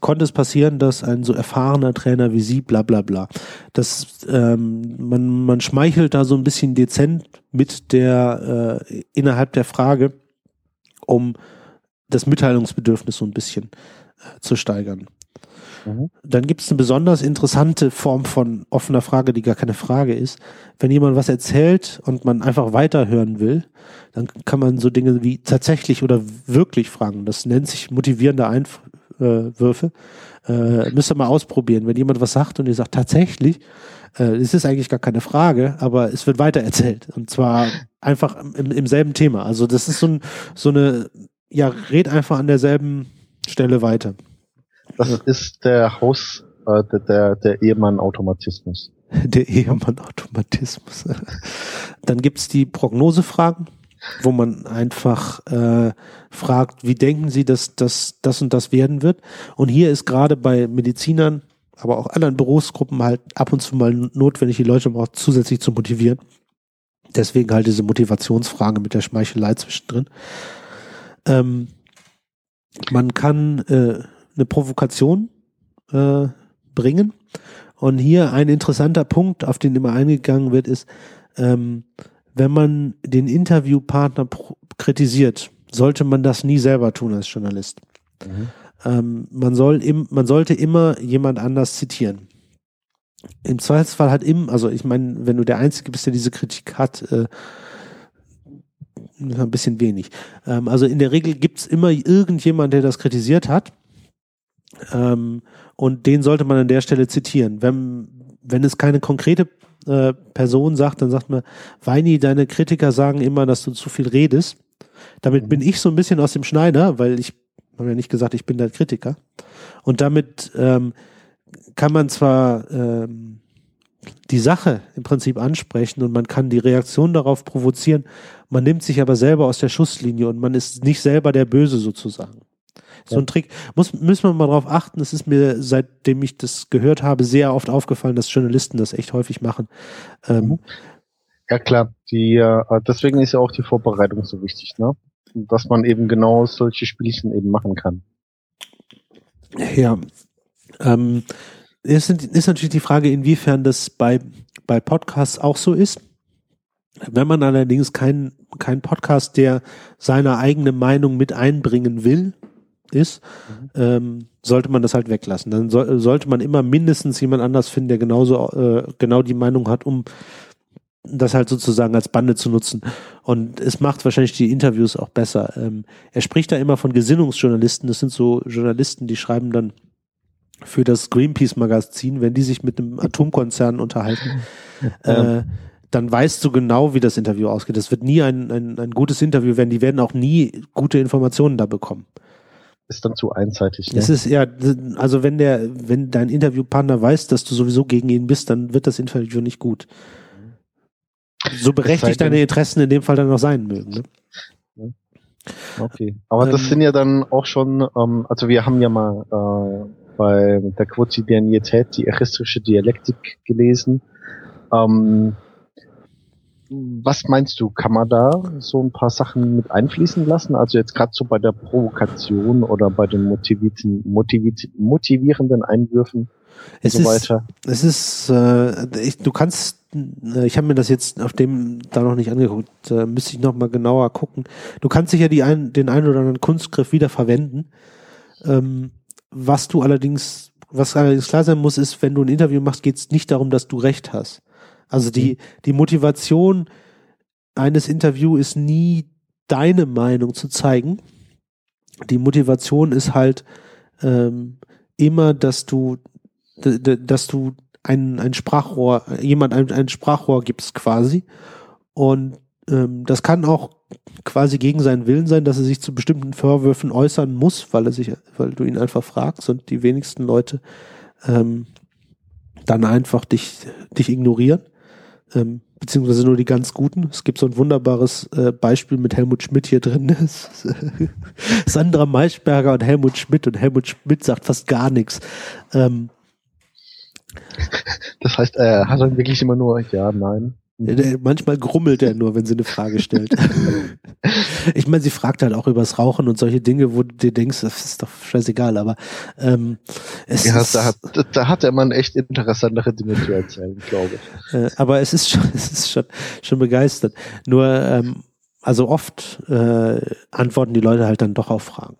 konnte es passieren, dass ein so erfahrener Trainer wie Sie, bla bla bla. Das, ähm, man, man schmeichelt da so ein bisschen dezent mit der, äh, innerhalb der Frage um das Mitteilungsbedürfnis so ein bisschen äh, zu steigern. Mhm. Dann gibt es eine besonders interessante Form von offener Frage, die gar keine Frage ist. Wenn jemand was erzählt und man einfach weiterhören will, dann kann man so Dinge wie tatsächlich oder wirklich fragen. Das nennt sich motivierende Einwürfe. Äh, müsst ihr mal ausprobieren. Wenn jemand was sagt und ihr sagt tatsächlich, äh, es ist eigentlich gar keine Frage, aber es wird weitererzählt. Und zwar einfach im, im selben Thema. Also das ist so, ein, so eine, ja, red einfach an derselben Stelle weiter. Das ja. ist der Haus, äh, der, der, der Ehemann-Automatismus. Der Ehemann-Automatismus. Dann gibt's die Prognosefragen, wo man einfach äh, fragt, wie denken Sie, dass das, das und das werden wird? Und hier ist gerade bei Medizinern aber auch anderen Berufsgruppen halt ab und zu mal notwendig, die Leute auch zusätzlich zu motivieren. Deswegen halt diese Motivationsfrage mit der Schmeichelei zwischendrin. Ähm, man kann äh, eine Provokation äh, bringen. Und hier ein interessanter Punkt, auf den immer eingegangen wird, ist, ähm, wenn man den Interviewpartner kritisiert, sollte man das nie selber tun als Journalist. Mhm. Ähm, man, soll im, man sollte immer jemand anders zitieren. Im Zweifelsfall hat im, also ich meine, wenn du der Einzige bist, der diese Kritik hat, äh, ein bisschen wenig. Ähm, also in der Regel gibt es immer irgendjemand, der das kritisiert hat. Ähm, und den sollte man an der Stelle zitieren. Wenn, wenn es keine konkrete äh, Person sagt, dann sagt man, Weini, deine Kritiker sagen immer, dass du zu viel redest. Damit bin ich so ein bisschen aus dem Schneider, weil ich habe ja nicht gesagt, ich bin der Kritiker. Und damit ähm, kann man zwar ähm, die Sache im Prinzip ansprechen und man kann die Reaktion darauf provozieren, man nimmt sich aber selber aus der Schusslinie und man ist nicht selber der Böse sozusagen. So ein Trick. Muss, müssen wir mal darauf achten. Es ist mir, seitdem ich das gehört habe, sehr oft aufgefallen, dass Journalisten das echt häufig machen. Ähm, mhm. ja klar, die, äh, deswegen ist ja auch die Vorbereitung so wichtig, ne? dass man eben genau solche Spielchen eben machen kann. Ja. Ähm, ist, ist natürlich die Frage, inwiefern das bei, bei Podcasts auch so ist. Wenn man allerdings kein, kein Podcast, der seine eigene Meinung mit einbringen will, ist, mhm. ähm, sollte man das halt weglassen. Dann so, sollte man immer mindestens jemand anders finden, der genauso äh, genau die Meinung hat, um das halt sozusagen als Bande zu nutzen. Und es macht wahrscheinlich die Interviews auch besser. Ähm, er spricht da immer von Gesinnungsjournalisten. Das sind so Journalisten, die schreiben dann für das Greenpeace-Magazin, wenn die sich mit einem Atomkonzern unterhalten, äh, dann weißt du genau, wie das Interview ausgeht. Das wird nie ein, ein, ein gutes Interview werden. Die werden auch nie gute Informationen da bekommen. ist dann zu einseitig. Ne? Es ist ja, also wenn der, wenn dein Interviewpartner weiß, dass du sowieso gegen ihn bist, dann wird das Interview nicht gut. So berechtigt deine Interessen in dem Fall dann noch sein mögen. Ne? Okay. Aber ähm, das sind ja dann auch schon, ähm, also wir haben ja mal äh, bei der Quotidianität die eristische Dialektik gelesen. Ähm, was meinst du, kann man da so ein paar Sachen mit einfließen lassen? Also jetzt gerade so bei der Provokation oder bei den motivierten, motivierenden Einwürfen es und so weiter? Ist, es ist, äh, ich, du kannst, äh, ich habe mir das jetzt auf dem da noch nicht angeguckt, äh, müsste ich noch mal genauer gucken. Du kannst sicher die ein, den einen oder anderen Kunstgriff wieder verwenden. Ähm, was du allerdings, was allerdings klar sein muss, ist, wenn du ein Interview machst, geht es nicht darum, dass du recht hast. Also die, mhm. die Motivation eines Interviews ist nie deine Meinung zu zeigen. Die Motivation ist halt ähm, immer, dass du, dass du ein, ein Sprachrohr, jemand ein, ein Sprachrohr gibst quasi. Und ähm, das kann auch quasi gegen seinen Willen sein, dass er sich zu bestimmten Vorwürfen äußern muss, weil er sich, weil du ihn einfach fragst und die wenigsten Leute ähm, dann einfach dich, dich ignorieren ähm, beziehungsweise nur die ganz guten. Es gibt so ein wunderbares äh, Beispiel mit Helmut Schmidt hier drin. Sandra Maischberger und Helmut Schmidt und Helmut Schmidt sagt fast gar nichts. Ähm, das heißt, er hat dann wirklich immer nur ja, nein. Manchmal grummelt er nur, wenn sie eine Frage stellt. ich meine, sie fragt halt auch übers Rauchen und solche Dinge, wo du dir denkst, das ist doch scheißegal, aber ähm, es ja, ist, da hat, da hat der Mann echt interessantere Dinge zu erzählen, glaube ich. Äh, aber es ist schon, es ist schon, schon begeistert. Nur, ähm, also oft äh, antworten die Leute halt dann doch auf Fragen.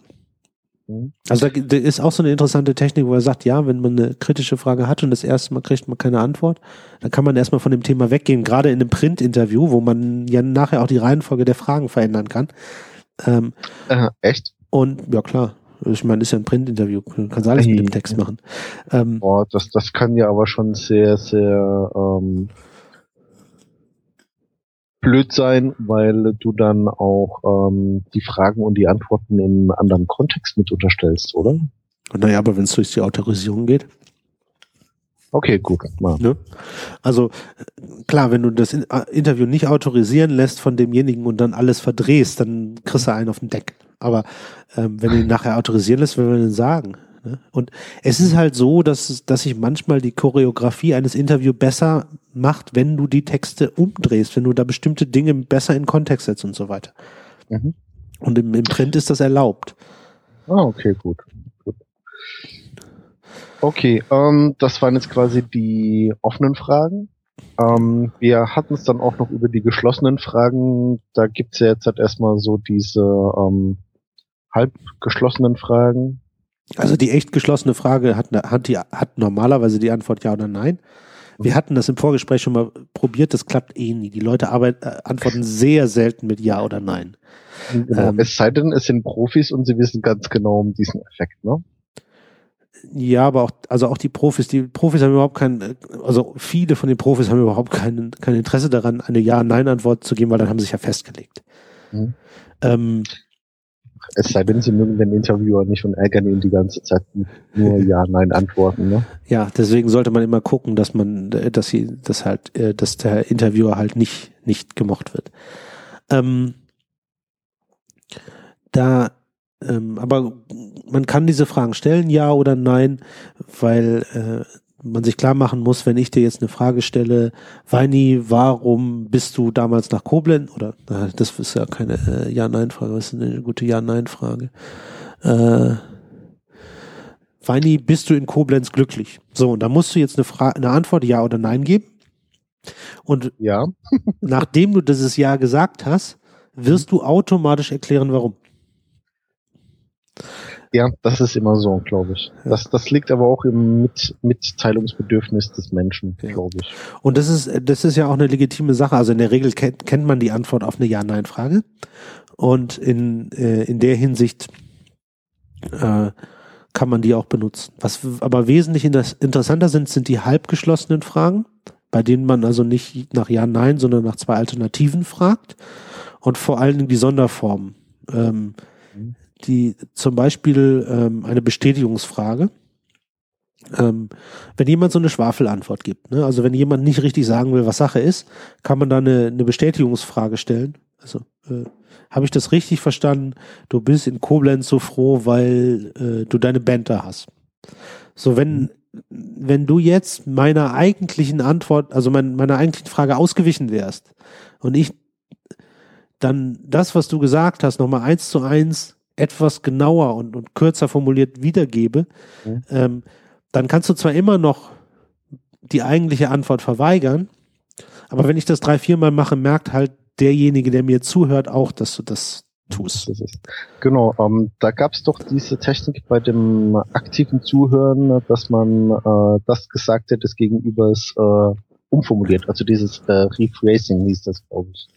Mhm. Also da, da, ist auch so eine interessante Technik, wo er sagt, ja, wenn man eine kritische Frage hat und das erste Mal kriegt man keine Antwort, dann kann man erstmal von dem Thema weggehen, gerade in einem Print-Interview, wo man ja nachher auch die Reihenfolge der Fragen verändern kann. Ähm, äh, echt? Und ja klar, ich meine, ist ja ein Print-Interview, du kannst alles hey. mit dem Text machen. Ähm, oh, das, das kann ja aber schon sehr, sehr ähm, blöd sein, weil du dann auch ähm, die Fragen und die Antworten in einem anderen Kontext mit unterstellst, oder? Naja, aber wenn es durch die Autorisierung geht. Okay, gut. Ne? Also klar, wenn du das äh, Interview nicht autorisieren lässt von demjenigen und dann alles verdrehst, dann kriegst du einen auf den Deck. Aber ähm, wenn du ihn nachher autorisieren lässt, will man ihn sagen. Ne? Und es ist halt so, dass, dass sich manchmal die Choreografie eines Interviews besser macht, wenn du die Texte umdrehst, wenn du da bestimmte Dinge besser in Kontext setzt und so weiter. Mhm. Und im, im Print ist das erlaubt. Ah, okay, gut. gut. Okay, ähm, das waren jetzt quasi die offenen Fragen. Ähm, wir hatten es dann auch noch über die geschlossenen Fragen. Da gibt es ja jetzt halt erstmal so diese ähm, halb geschlossenen Fragen. Also die echt geschlossene Frage hat, hat, die, hat normalerweise die Antwort ja oder nein. Wir hatten das im Vorgespräch schon mal probiert, das klappt eh nie. Die Leute arbeit, äh, antworten sehr selten mit Ja oder Nein. Genau. Ähm, es sei denn, es sind Profis und sie wissen ganz genau um diesen Effekt, ne? Ja, aber auch, also auch die Profis, die Profis haben überhaupt kein, also viele von den Profis haben überhaupt kein, kein Interesse daran, eine Ja-Nein-Antwort zu geben, weil dann haben sie sich ja festgelegt. Mhm. Ähm, es sei denn, sie mögen den Interviewer nicht und ärgern ihn die ganze Zeit nur Ja, Nein antworten. Ne? Ja, deswegen sollte man immer gucken, dass man, dass sie, dass halt, äh, dass der Interviewer halt nicht, nicht gemocht wird. Ähm, da, ähm, aber man kann diese Fragen stellen, ja oder nein, weil äh, man sich klar machen muss, wenn ich dir jetzt eine Frage stelle, Weini, warum bist du damals nach Koblenz? Oder das ist ja keine äh, Ja-Nein-Frage, das ist eine gute Ja-Nein-Frage. Äh, Weini, bist du in Koblenz glücklich? So, und da musst du jetzt eine, Frage, eine Antwort Ja oder Nein geben. Und ja. nachdem du dieses Ja gesagt hast, wirst du automatisch erklären, warum. Ja, das ist immer so, glaube ich. Ja. Das, das liegt aber auch im Mit Mitteilungsbedürfnis des Menschen, ja. glaube ich. Und das ist, das ist ja auch eine legitime Sache. Also in der Regel kennt, kennt man die Antwort auf eine Ja-Nein-Frage. Und in, äh, in der Hinsicht äh, kann man die auch benutzen. Was aber wesentlich interessanter sind, sind die halbgeschlossenen Fragen, bei denen man also nicht nach Ja, Nein, sondern nach zwei Alternativen fragt. Und vor allen Dingen die Sonderformen. Ähm, die zum Beispiel ähm, eine Bestätigungsfrage. Ähm, wenn jemand so eine Schwafelantwort gibt, ne? also wenn jemand nicht richtig sagen will, was Sache ist, kann man da eine, eine Bestätigungsfrage stellen. Also äh, habe ich das richtig verstanden? Du bist in Koblenz so froh, weil äh, du deine Band da hast. So, wenn, wenn du jetzt meiner eigentlichen Antwort, also mein, meiner eigentlichen Frage ausgewichen wärst und ich dann das, was du gesagt hast, nochmal eins zu eins etwas genauer und, und kürzer formuliert wiedergebe, mhm. ähm, dann kannst du zwar immer noch die eigentliche Antwort verweigern, aber wenn ich das drei, viermal mache, merkt halt derjenige, der mir zuhört, auch, dass du das tust. Genau, ähm, da gab es doch diese Technik bei dem aktiven Zuhören, dass man äh, das Gesagte des Gegenübers äh, umformuliert. Also dieses äh, Rephrasing hieß das, glaube ich.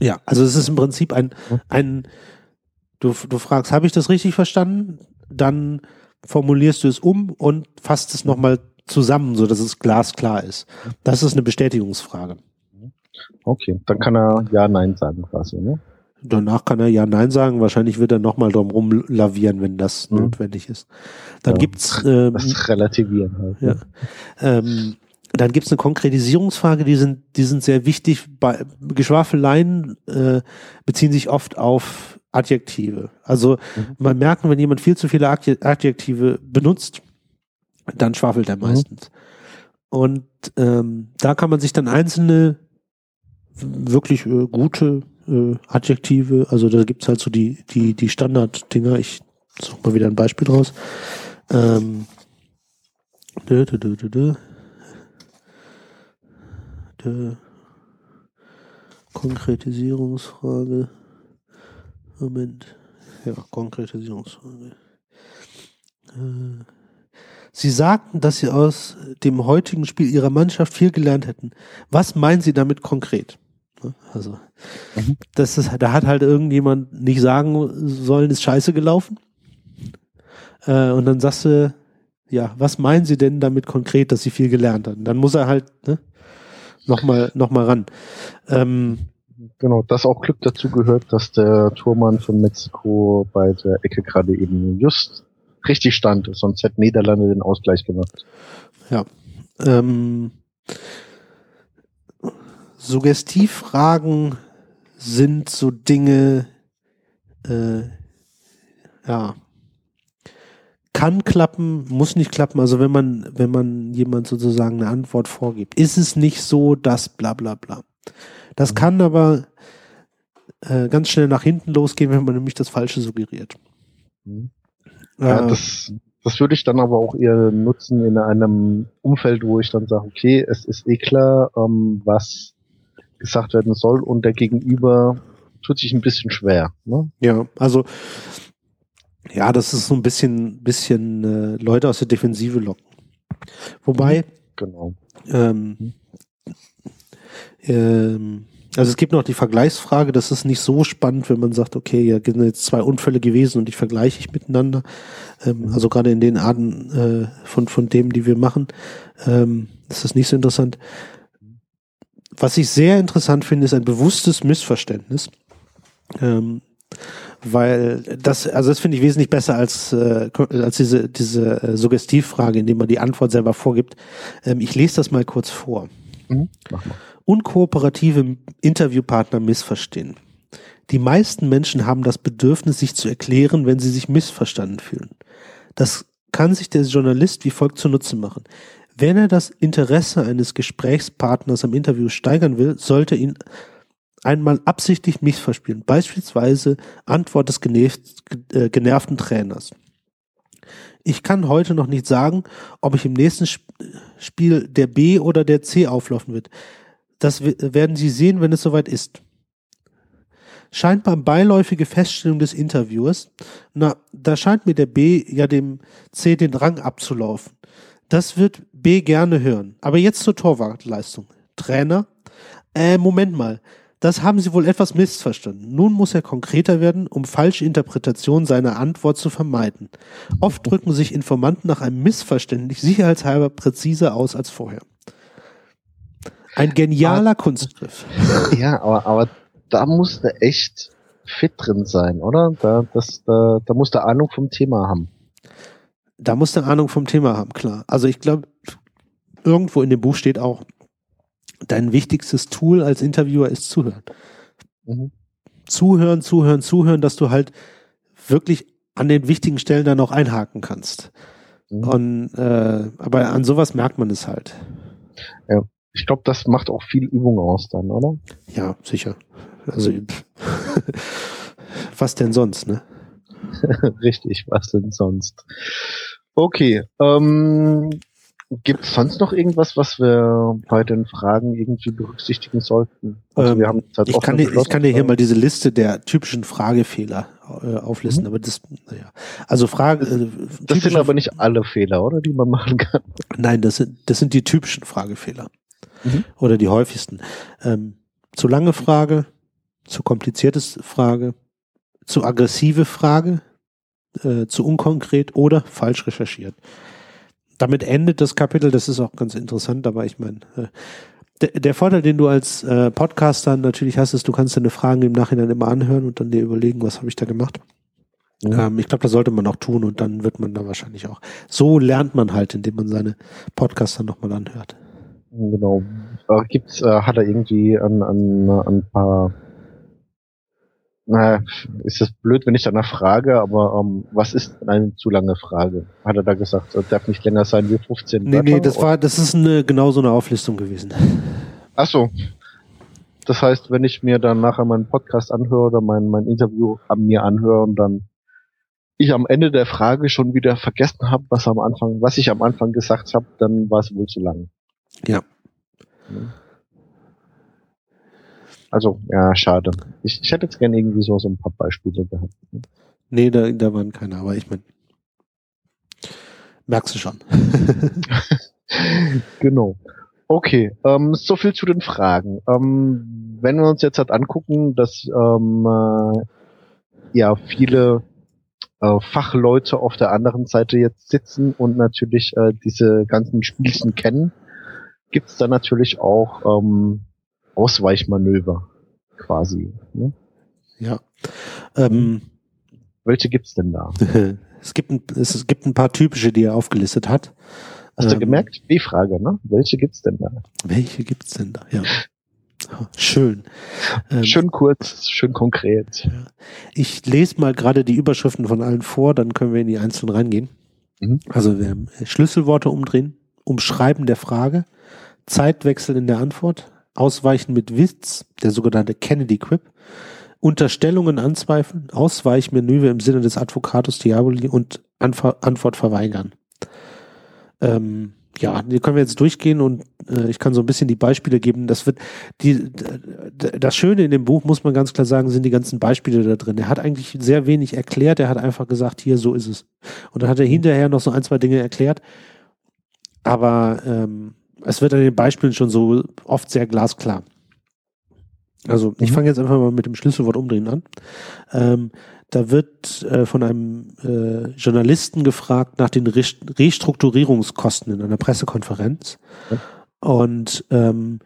Ja, also es ist im Prinzip ein, ein du, du fragst, habe ich das richtig verstanden? Dann formulierst du es um und fasst es nochmal zusammen, so dass es glasklar ist. Das ist eine Bestätigungsfrage. Okay, dann kann er Ja, Nein sagen quasi, ne? Danach kann er Ja, Nein sagen. Wahrscheinlich wird er nochmal drum rumlavieren, wenn das mhm. notwendig ist. Dann ja, gibt's ähm, das Relativieren halt. Ja. Ähm, dann gibt's eine Konkretisierungsfrage, die sind, die sind sehr wichtig. Bei Geschwafeleien äh, beziehen sich oft auf Adjektive. Also mhm. man merken, wenn jemand viel zu viele Adjektive benutzt, dann schwafelt er mhm. meistens. Mhm. Und ähm, da kann man sich dann einzelne wirklich äh, gute äh, Adjektive, also da gibt's halt so die, die, die Standard-Dinger, ich suche mal wieder ein Beispiel draus. Ähm, dö, dö, dö, dö, dö. Dö. Konkretisierungsfrage. Moment. Ja, Konkretisierungsfrage. Äh, Sie sagten, dass Sie aus dem heutigen Spiel Ihrer Mannschaft viel gelernt hätten. Was meinen Sie damit konkret? Ne? Also, mhm. das ist, da hat halt irgendjemand nicht sagen sollen, ist scheiße gelaufen. Äh, und dann sagst du, ja, was meinen Sie denn damit konkret, dass Sie viel gelernt haben? Dann muss er halt ne, nochmal noch mal ran. Ähm, genau, dass auch Glück dazu gehört, dass der Tormann von Mexiko bei der Ecke gerade eben just richtig stand, sonst hätte Niederlande den Ausgleich gemacht. Ja. Ähm, Suggestivfragen sind so Dinge, äh, ja, kann klappen, muss nicht klappen. Also wenn man, wenn man jemand sozusagen eine Antwort vorgibt, ist es nicht so, dass bla bla bla. Das mhm. kann aber äh, ganz schnell nach hinten losgehen, wenn man nämlich das Falsche suggeriert. Mhm. Ja, äh, das, das würde ich dann aber auch eher nutzen in einem Umfeld, wo ich dann sage, okay, es ist eh klar, ähm, was gesagt werden soll und der Gegenüber tut sich ein bisschen schwer. Ne? Ja, also ja, das ist so ein bisschen, bisschen äh, Leute aus der Defensive locken. Wobei, genau. Ähm, ähm, also es gibt noch die Vergleichsfrage, das ist nicht so spannend, wenn man sagt, okay, ja, sind jetzt zwei Unfälle gewesen und die vergleiche ich miteinander. Ähm, also gerade in den Arten äh, von, von dem, die wir machen, ähm, ist das nicht so interessant was ich sehr interessant finde, ist ein bewusstes Missverständnis. Ähm, weil das, also das finde ich wesentlich besser als, äh, als diese, diese äh, Suggestivfrage, indem man die Antwort selber vorgibt. Ähm, ich lese das mal kurz vor. Mhm. Unkooperative Interviewpartner missverstehen. Die meisten Menschen haben das Bedürfnis, sich zu erklären, wenn sie sich missverstanden fühlen. Das kann sich der Journalist wie folgt zunutze machen. Wenn er das Interesse eines Gesprächspartners am Interview steigern will, sollte ihn einmal absichtlich missverspielen. Beispielsweise Antwort des äh, genervten Trainers. Ich kann heute noch nicht sagen, ob ich im nächsten Spiel der B oder der C auflaufen wird. Das werden Sie sehen, wenn es soweit ist. Scheinbar beiläufige Feststellung des Interviewers. Na, da scheint mir der B ja dem C den Rang abzulaufen. Das wird B gerne hören. Aber jetzt zur Torwartleistung. Trainer? Äh, Moment mal. Das haben Sie wohl etwas missverstanden. Nun muss er konkreter werden, um falsche Interpretationen seiner Antwort zu vermeiden. Oft drücken sich Informanten nach einem Missverständnis sicherheitshalber präziser aus als vorher. Ein genialer aber, Kunstgriff. Ja, aber, aber da musste echt fit drin sein, oder? Da, das, da, da muss der Ahnung vom Thema haben. Da muss der Ahnung vom Thema haben, klar. Also ich glaube, irgendwo in dem Buch steht auch, dein wichtigstes Tool als Interviewer ist zuhören. Mhm. Zuhören, zuhören, zuhören, dass du halt wirklich an den wichtigen Stellen dann auch einhaken kannst. Mhm. Und äh, aber an sowas merkt man es halt. Ja, ich glaube, das macht auch viel Übung aus dann, oder? Ja, sicher. Also was denn sonst, ne? Richtig, was denn sonst? Okay, ähm, Gibt es sonst noch irgendwas, was wir bei den Fragen irgendwie berücksichtigen sollten? Also ähm, wir haben halt ich, kann dir, ich kann dir hier mal diese Liste der typischen Fragefehler äh, auflisten, mhm. aber das, naja. Also Frage. Äh, das sind aber nicht alle Fehler, oder? Die man machen kann. Nein, das sind, das sind die typischen Fragefehler. Mhm. Oder die häufigsten. Ähm, zu lange Frage, zu kompliziertes Frage, zu aggressive Frage, äh, zu unkonkret oder falsch recherchiert damit endet das Kapitel. Das ist auch ganz interessant, aber ich meine, äh, der, Vorteil, den du als äh, Podcaster natürlich hast, ist, du kannst deine Fragen im Nachhinein immer anhören und dann dir überlegen, was habe ich da gemacht. Ja. Ähm, ich glaube, das sollte man auch tun und dann wird man da wahrscheinlich auch. So lernt man halt, indem man seine Podcasts dann nochmal anhört. Genau. Äh, gibt's, äh, hat er irgendwie an, an ein paar naja, ist das blöd, wenn ich danach frage, aber ähm, was ist eine zu lange Frage? Hat er da gesagt, das darf nicht länger sein wie 15 Nee, Wörter, nee, das war, das ist eine, genau so eine Auflistung gewesen. Ach so. Das heißt, wenn ich mir dann nachher meinen Podcast anhöre oder mein, mein Interview an mir anhöre und dann ich am Ende der Frage schon wieder vergessen habe, was am Anfang, was ich am Anfang gesagt habe, dann war es wohl zu lang. Ja. ja. Also, ja, schade. Ich, ich hätte jetzt gerne irgendwie so, so ein paar Beispiele gehabt. Nee, da, da waren keine, aber ich meine, merkst du schon. genau. Okay, ähm, so viel zu den Fragen. Ähm, wenn wir uns jetzt halt angucken, dass ähm, äh, ja viele äh, Fachleute auf der anderen Seite jetzt sitzen und natürlich äh, diese ganzen Spielchen kennen, gibt es da natürlich auch ähm, Ausweichmanöver quasi. Ne? Ja. Ähm, Welche gibt's denn da? es, gibt ein, es gibt ein paar typische, die er aufgelistet hat. Hast ähm, du gemerkt? Die Frage, ne? Welche gibt's denn da? Welche gibt's denn da? Ja. Schön. Ähm, schön kurz, schön konkret. Ich lese mal gerade die Überschriften von allen vor, dann können wir in die einzelnen reingehen. Mhm. Also wir haben Schlüsselworte umdrehen, Umschreiben der Frage, Zeitwechsel in der Antwort, Ausweichen mit Witz, der sogenannte Kennedy Quip, Unterstellungen anzweifeln, Ausweichmanöver im Sinne des Advocatus Diaboli und Anf Antwort verweigern. Ähm, ja, die können wir jetzt durchgehen und äh, ich kann so ein bisschen die Beispiele geben. Das wird die das Schöne in dem Buch muss man ganz klar sagen, sind die ganzen Beispiele da drin. Er hat eigentlich sehr wenig erklärt. Er hat einfach gesagt, hier so ist es. Und dann hat er hinterher noch so ein zwei Dinge erklärt. Aber ähm, es wird an den Beispielen schon so oft sehr glasklar. Also ich mhm. fange jetzt einfach mal mit dem Schlüsselwort umdrehen an. Ähm, da wird äh, von einem äh, Journalisten gefragt nach den Restrukturierungskosten in einer Pressekonferenz. Mhm. Und ähm,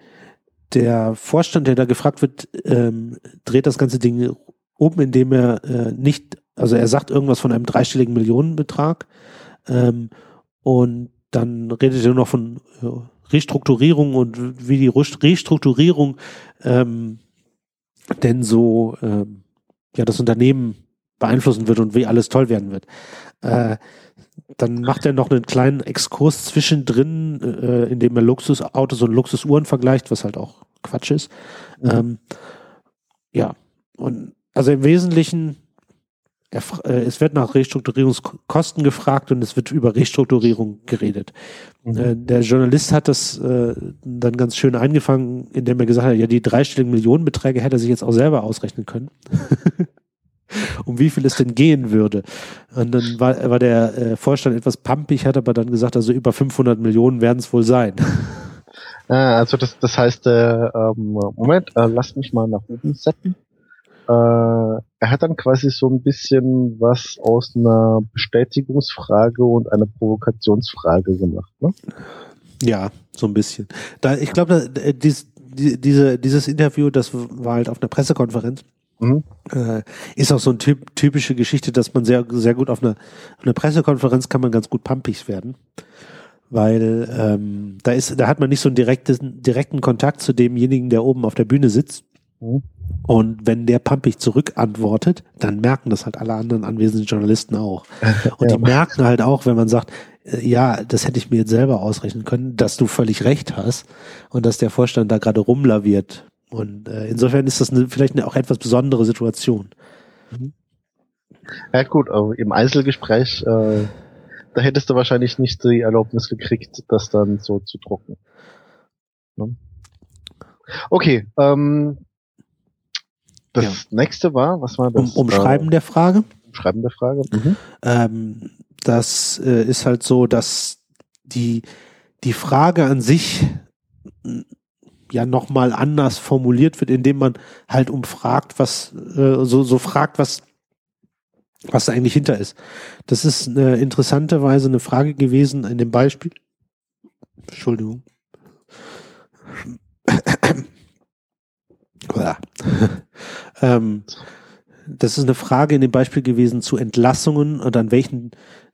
der Vorstand, der da gefragt wird, ähm, dreht das ganze Ding um, indem er äh, nicht, also er sagt irgendwas von einem dreistelligen Millionenbetrag ähm, und dann redet er noch von äh, Restrukturierung und wie die Restrukturierung ähm, denn so ähm, ja das Unternehmen beeinflussen wird und wie alles toll werden wird. Äh, dann macht er noch einen kleinen Exkurs zwischendrin, äh, in dem er Luxusautos und Luxusuhren vergleicht, was halt auch Quatsch ist. Mhm. Ähm, ja, und also im Wesentlichen er, äh, es wird nach Restrukturierungskosten gefragt und es wird über Restrukturierung geredet. Mhm. Äh, der Journalist hat das äh, dann ganz schön eingefangen, indem er gesagt hat, ja, die dreistelligen Millionenbeträge hätte er sich jetzt auch selber ausrechnen können. um wie viel es denn gehen würde. Und dann war, war der äh, Vorstand etwas pumpig, hat aber dann gesagt, also über 500 Millionen werden es wohl sein. Ah, also das, das heißt, äh, ähm, Moment, äh, lass mich mal nach oben setzen äh, er hat dann quasi so ein bisschen was aus einer Bestätigungsfrage und einer Provokationsfrage gemacht, ne? Ja, so ein bisschen. Da, ich glaube, äh, dies, die, diese, dieses Interview, das war halt auf einer Pressekonferenz. Mhm. Äh, ist auch so eine typ, typische Geschichte, dass man sehr, sehr gut auf einer, auf einer Pressekonferenz kann man ganz gut pumpig werden. Weil ähm, da ist, da hat man nicht so einen direkten, direkten Kontakt zu demjenigen, der oben auf der Bühne sitzt. Mhm. Und wenn der pumpig zurückantwortet, dann merken das halt alle anderen anwesenden Journalisten auch. Und ja. die merken halt auch, wenn man sagt, äh, ja, das hätte ich mir jetzt selber ausrechnen können, dass du völlig recht hast und dass der Vorstand da gerade rumlaviert und äh, insofern ist das eine, vielleicht eine auch etwas besondere Situation. Mhm. Ja gut, aber im Einzelgespräch, äh, da hättest du wahrscheinlich nicht die Erlaubnis gekriegt, das dann so zu drucken. Ne? Okay, ähm, das ja. nächste war, was war das? Um, Umschreiben äh, der Frage. Umschreiben der Frage. Mhm. Ähm, das äh, ist halt so, dass die, die Frage an sich ja nochmal anders formuliert wird, indem man halt umfragt, was, äh, so, so fragt, was, was da eigentlich hinter ist. Das ist eine interessanterweise eine Frage gewesen in dem Beispiel. Entschuldigung. ähm, das ist eine Frage in dem Beispiel gewesen zu Entlassungen und an welchen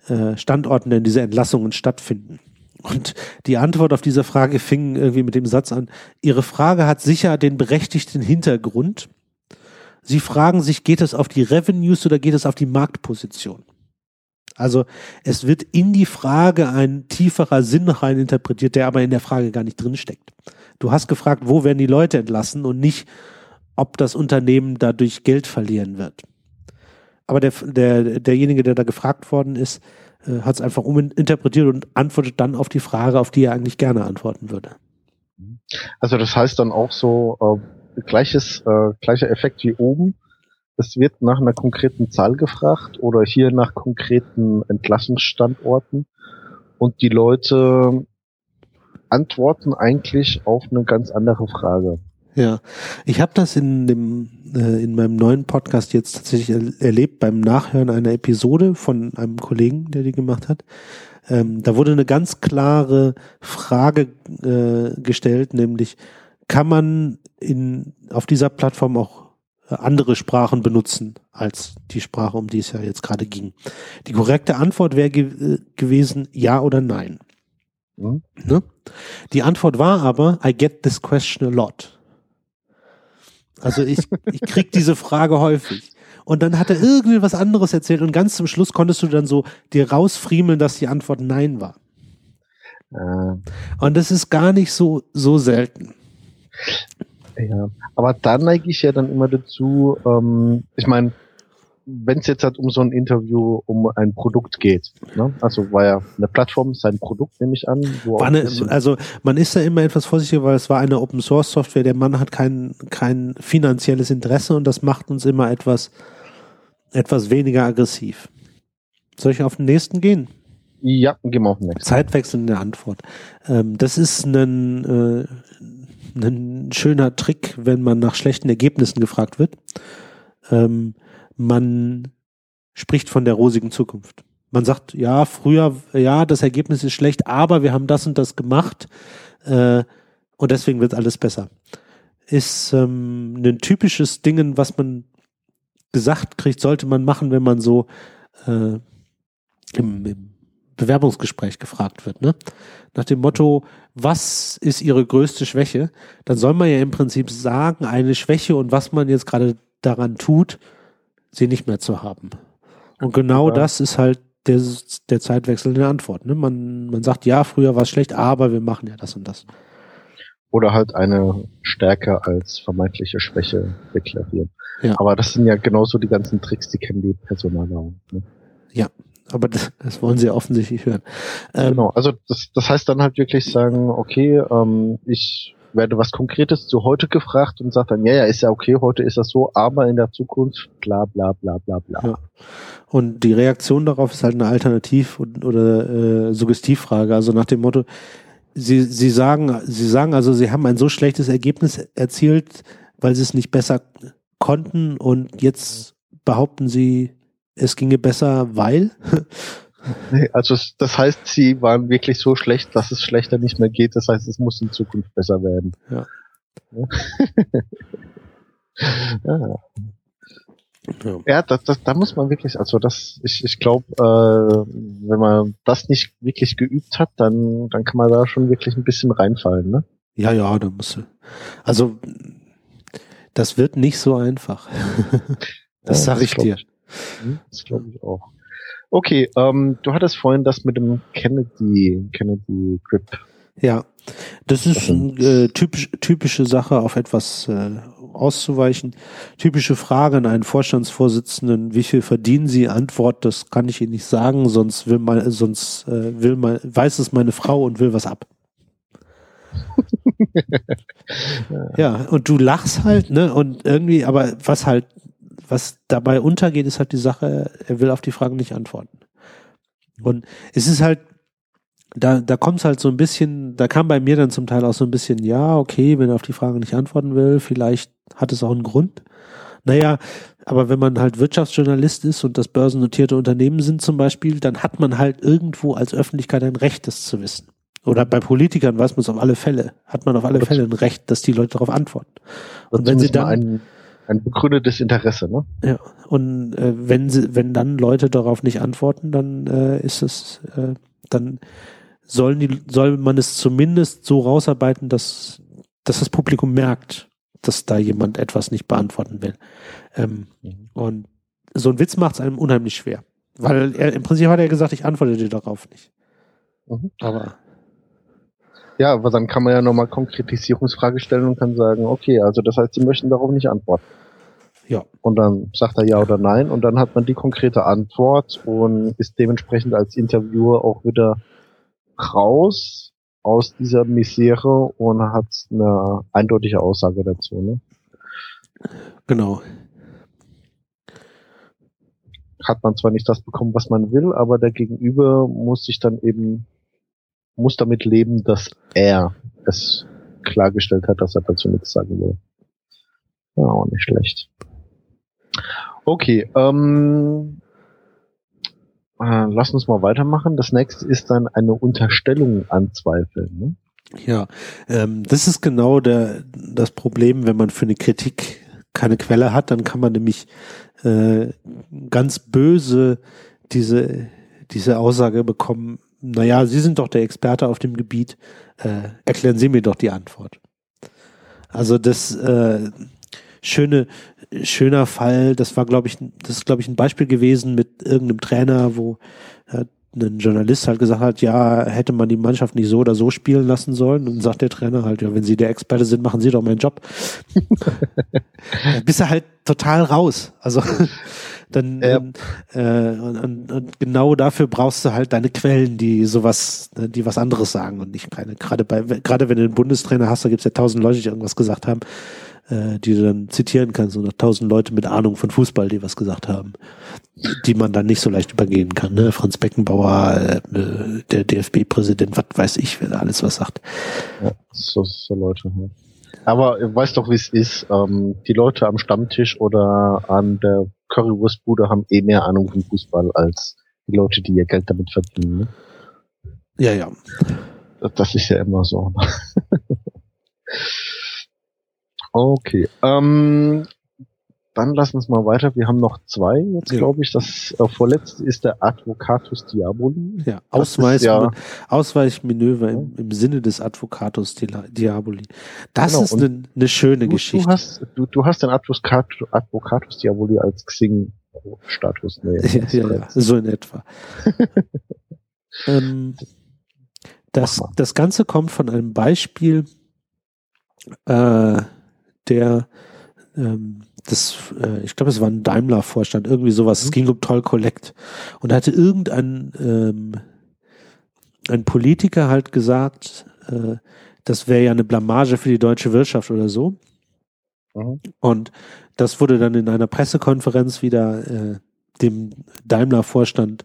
äh, Standorten denn diese Entlassungen stattfinden. Und die Antwort auf diese Frage fing irgendwie mit dem Satz an, Ihre Frage hat sicher den berechtigten Hintergrund. Sie fragen sich, geht es auf die Revenues oder geht es auf die Marktposition? Also es wird in die Frage ein tieferer Sinn rein interpretiert, der aber in der Frage gar nicht drinsteckt. Du hast gefragt, wo werden die Leute entlassen und nicht, ob das Unternehmen dadurch Geld verlieren wird. Aber der, der, derjenige, der da gefragt worden ist, äh, hat es einfach uminterpretiert und antwortet dann auf die Frage, auf die er eigentlich gerne antworten würde. Also das heißt dann auch so äh, gleiches äh, gleicher Effekt wie oben. Es wird nach einer konkreten Zahl gefragt oder hier nach konkreten Entlassungsstandorten und die Leute antworten eigentlich auf eine ganz andere Frage. Ja, ich habe das in dem äh, in meinem neuen Podcast jetzt tatsächlich er erlebt beim Nachhören einer Episode von einem Kollegen, der die gemacht hat. Ähm, da wurde eine ganz klare Frage äh, gestellt, nämlich kann man in auf dieser Plattform auch andere Sprachen benutzen als die Sprache, um die es ja jetzt gerade ging. Die korrekte Antwort wäre ge äh, gewesen ja oder nein. Mhm. Ne? Die Antwort war aber I get this question a lot. Also ich, ich krieg diese Frage häufig. Und dann hat er irgendwie was anderes erzählt und ganz zum Schluss konntest du dann so dir rausfriemeln, dass die Antwort Nein war. Äh. Und das ist gar nicht so, so selten. Ja, aber da neige ich ja dann immer dazu, ähm, ich meine, wenn es jetzt halt um so ein Interview um ein Produkt geht, ne? also war ja eine Plattform, sein Produkt nehme ich an. Eine, also man ist da immer etwas vorsichtiger, weil es war eine Open Source Software, der Mann hat kein, kein finanzielles Interesse und das macht uns immer etwas, etwas weniger aggressiv. Soll ich auf den nächsten gehen? Ja, gehen wir auf den nächsten. Zeitwechsel in der Antwort. Ähm, das ist ein, äh, ein schöner Trick, wenn man nach schlechten Ergebnissen gefragt wird. Ähm, man spricht von der rosigen Zukunft. Man sagt, ja, früher, ja, das Ergebnis ist schlecht, aber wir haben das und das gemacht äh, und deswegen wird alles besser. Ist ähm, ein typisches Ding, was man gesagt kriegt, sollte man machen, wenn man so äh, im, im Bewerbungsgespräch gefragt wird. Ne? Nach dem Motto, was ist Ihre größte Schwäche? Dann soll man ja im Prinzip sagen, eine Schwäche und was man jetzt gerade daran tut, sie nicht mehr zu haben. Und genau ja. das ist halt der, der Zeitwechsel in der Antwort. Ne? Man, man sagt, ja, früher war es schlecht, aber wir machen ja das und das. Oder halt eine Stärke als vermeintliche Schwäche deklarieren. Ja. Aber das sind ja genauso die ganzen Tricks, die kennen die Personaler. Ne? Ja, aber das, das wollen sie offensichtlich hören. Ähm, genau, also das, das heißt dann halt wirklich sagen, okay, ähm, ich werde was Konkretes zu heute gefragt und sagt dann, ja, ja, ist ja okay, heute ist das so, aber in der Zukunft, bla bla bla bla bla. Ja. Und die Reaktion darauf ist halt eine Alternativ- oder äh, Suggestivfrage, also nach dem Motto, Sie, Sie sagen, Sie sagen also, Sie haben ein so schlechtes Ergebnis erzielt, weil Sie es nicht besser konnten und jetzt behaupten Sie, es ginge besser, weil? Also das heißt, sie waren wirklich so schlecht, dass es schlechter nicht mehr geht. Das heißt, es muss in Zukunft besser werden. Ja. ja. Ja, ja das, das, da muss man wirklich, also das, ich, ich glaube, äh, wenn man das nicht wirklich geübt hat, dann, dann kann man da schon wirklich ein bisschen reinfallen, ne? Ja, ja, da muss Also das wird nicht so einfach. das ja, sage ich dir. Hm, das glaube ich auch. Okay, ähm, du hattest vorhin das mit dem Kennedy, Kennedy Grip. Ja, das ist eine äh, typisch, typische Sache, auf etwas äh, auszuweichen. Typische Frage an einen Vorstandsvorsitzenden, wie viel verdienen Sie? Antwort, das kann ich Ihnen nicht sagen, sonst will man, sonst äh, will man, weiß es meine Frau und will was ab. ja, und du lachst halt, ne? Und irgendwie, aber was halt, was dabei untergeht, ist halt die Sache, er will auf die Fragen nicht antworten. Und es ist halt, da, da kommt es halt so ein bisschen, da kam bei mir dann zum Teil auch so ein bisschen, ja, okay, wenn er auf die Frage nicht antworten will, vielleicht hat es auch einen Grund. Naja, aber wenn man halt Wirtschaftsjournalist ist und das börsennotierte Unternehmen sind zum Beispiel, dann hat man halt irgendwo als Öffentlichkeit ein Recht, das zu wissen. Oder bei Politikern weiß man es auf alle Fälle, hat man auf alle Fälle ein Recht, dass die Leute darauf antworten. Und wenn sie dann ein, begründetes Interesse, ne? Ja. Und äh, wenn sie, wenn dann Leute darauf nicht antworten, dann äh, ist es, äh, dann sollen die, soll man es zumindest so rausarbeiten, dass, dass das Publikum merkt, dass da jemand etwas nicht beantworten will. Ähm, mhm. Und so ein Witz macht es einem unheimlich schwer. Weil er im Prinzip hat er gesagt, ich antworte dir darauf nicht. Mhm. Aber ja, aber dann kann man ja nochmal Konkretisierungsfrage stellen und kann sagen, okay, also das heißt, Sie möchten darauf nicht antworten. Ja. Und dann sagt er ja oder nein und dann hat man die konkrete Antwort und ist dementsprechend als Interviewer auch wieder raus aus dieser Misere und hat eine eindeutige Aussage dazu. Ne? Genau. Hat man zwar nicht das bekommen, was man will, aber der Gegenüber muss sich dann eben muss damit leben, dass er es klargestellt hat, dass er dazu nichts sagen will. Ja, auch nicht schlecht. Okay, ähm, äh, lass uns mal weitermachen. Das nächste ist dann eine Unterstellung anzweifeln. Ne? Ja, ähm, das ist genau der, das Problem, wenn man für eine Kritik keine Quelle hat, dann kann man nämlich äh, ganz böse diese, diese Aussage bekommen, naja, Sie sind doch der Experte auf dem Gebiet, äh, erklären Sie mir doch die Antwort. Also das äh, schöne, schöner Fall, das war, glaube ich, das ist, glaube ich, ein Beispiel gewesen mit irgendeinem Trainer, wo äh, ein Journalist halt gesagt hat, ja, hätte man die Mannschaft nicht so oder so spielen lassen sollen. Und sagt der Trainer halt, ja, wenn Sie der Experte sind, machen Sie doch meinen Job. bist du halt total raus. Also dann ja. äh, und, und, und, genau dafür brauchst du halt deine Quellen, die sowas, ne, die was anderes sagen und nicht keine. Gerade bei, gerade wenn du einen Bundestrainer hast, da gibt's ja tausend Leute, die irgendwas gesagt haben äh, die du dann zitieren kannst und tausend Leute mit Ahnung von Fußball, die was gesagt haben, die man dann nicht so leicht übergehen kann. Ne? Franz Beckenbauer, äh, der DFB-Präsident, was weiß ich, wer alles was sagt. Ja, so, so Leute. Ja. Aber weißt doch, wie es ist. Ähm, die Leute am Stammtisch oder an der Currywurstbude haben eh mehr Ahnung von Fußball als die Leute, die ihr Geld damit verdienen. Ne? Ja, ja. Das ist ja immer so. Okay. Ähm, dann lass uns mal weiter. Wir haben noch zwei jetzt, ja. glaube ich. Das äh, vorletzte ist der Advocatus Diaboli. Ja, Ausweis, ja Ausweichmanöver im, im, Sinne des Advocatus Diaboli. Das genau. ist eine ne schöne du, Geschichte. Du hast, du, du hast den Advocatus, Advocatus Diaboli als Xing-Status. Nee, ja, ja, ja, so in etwa. ähm, das, das Ganze kommt von einem Beispiel, äh, der ähm, das, äh, ich glaube, es war ein Daimler-Vorstand, irgendwie sowas. Es mhm. ging um Toll Collect. Und da hatte irgendein ähm, ein Politiker halt gesagt, äh, das wäre ja eine Blamage für die deutsche Wirtschaft oder so. Mhm. Und das wurde dann in einer Pressekonferenz wieder äh, dem Daimler-Vorstand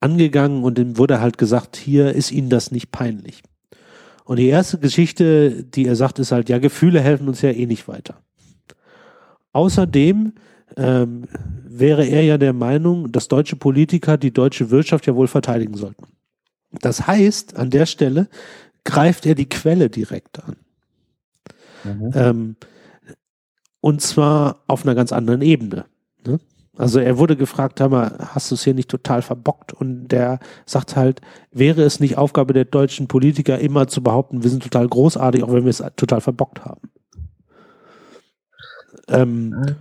angegangen und dem wurde halt gesagt, hier ist Ihnen das nicht peinlich. Und die erste Geschichte, die er sagt, ist halt, ja, Gefühle helfen uns ja eh nicht weiter. Außerdem ähm, wäre er ja der Meinung, dass deutsche Politiker die deutsche Wirtschaft ja wohl verteidigen sollten. Das heißt, an der Stelle greift er die Quelle direkt an. Mhm. Ähm, und zwar auf einer ganz anderen Ebene. Ne? Also er wurde gefragt, mal, hast du es hier nicht total verbockt? Und der sagt halt, wäre es nicht Aufgabe der deutschen Politiker, immer zu behaupten, wir sind total großartig, auch wenn wir es total verbockt haben. Ähm,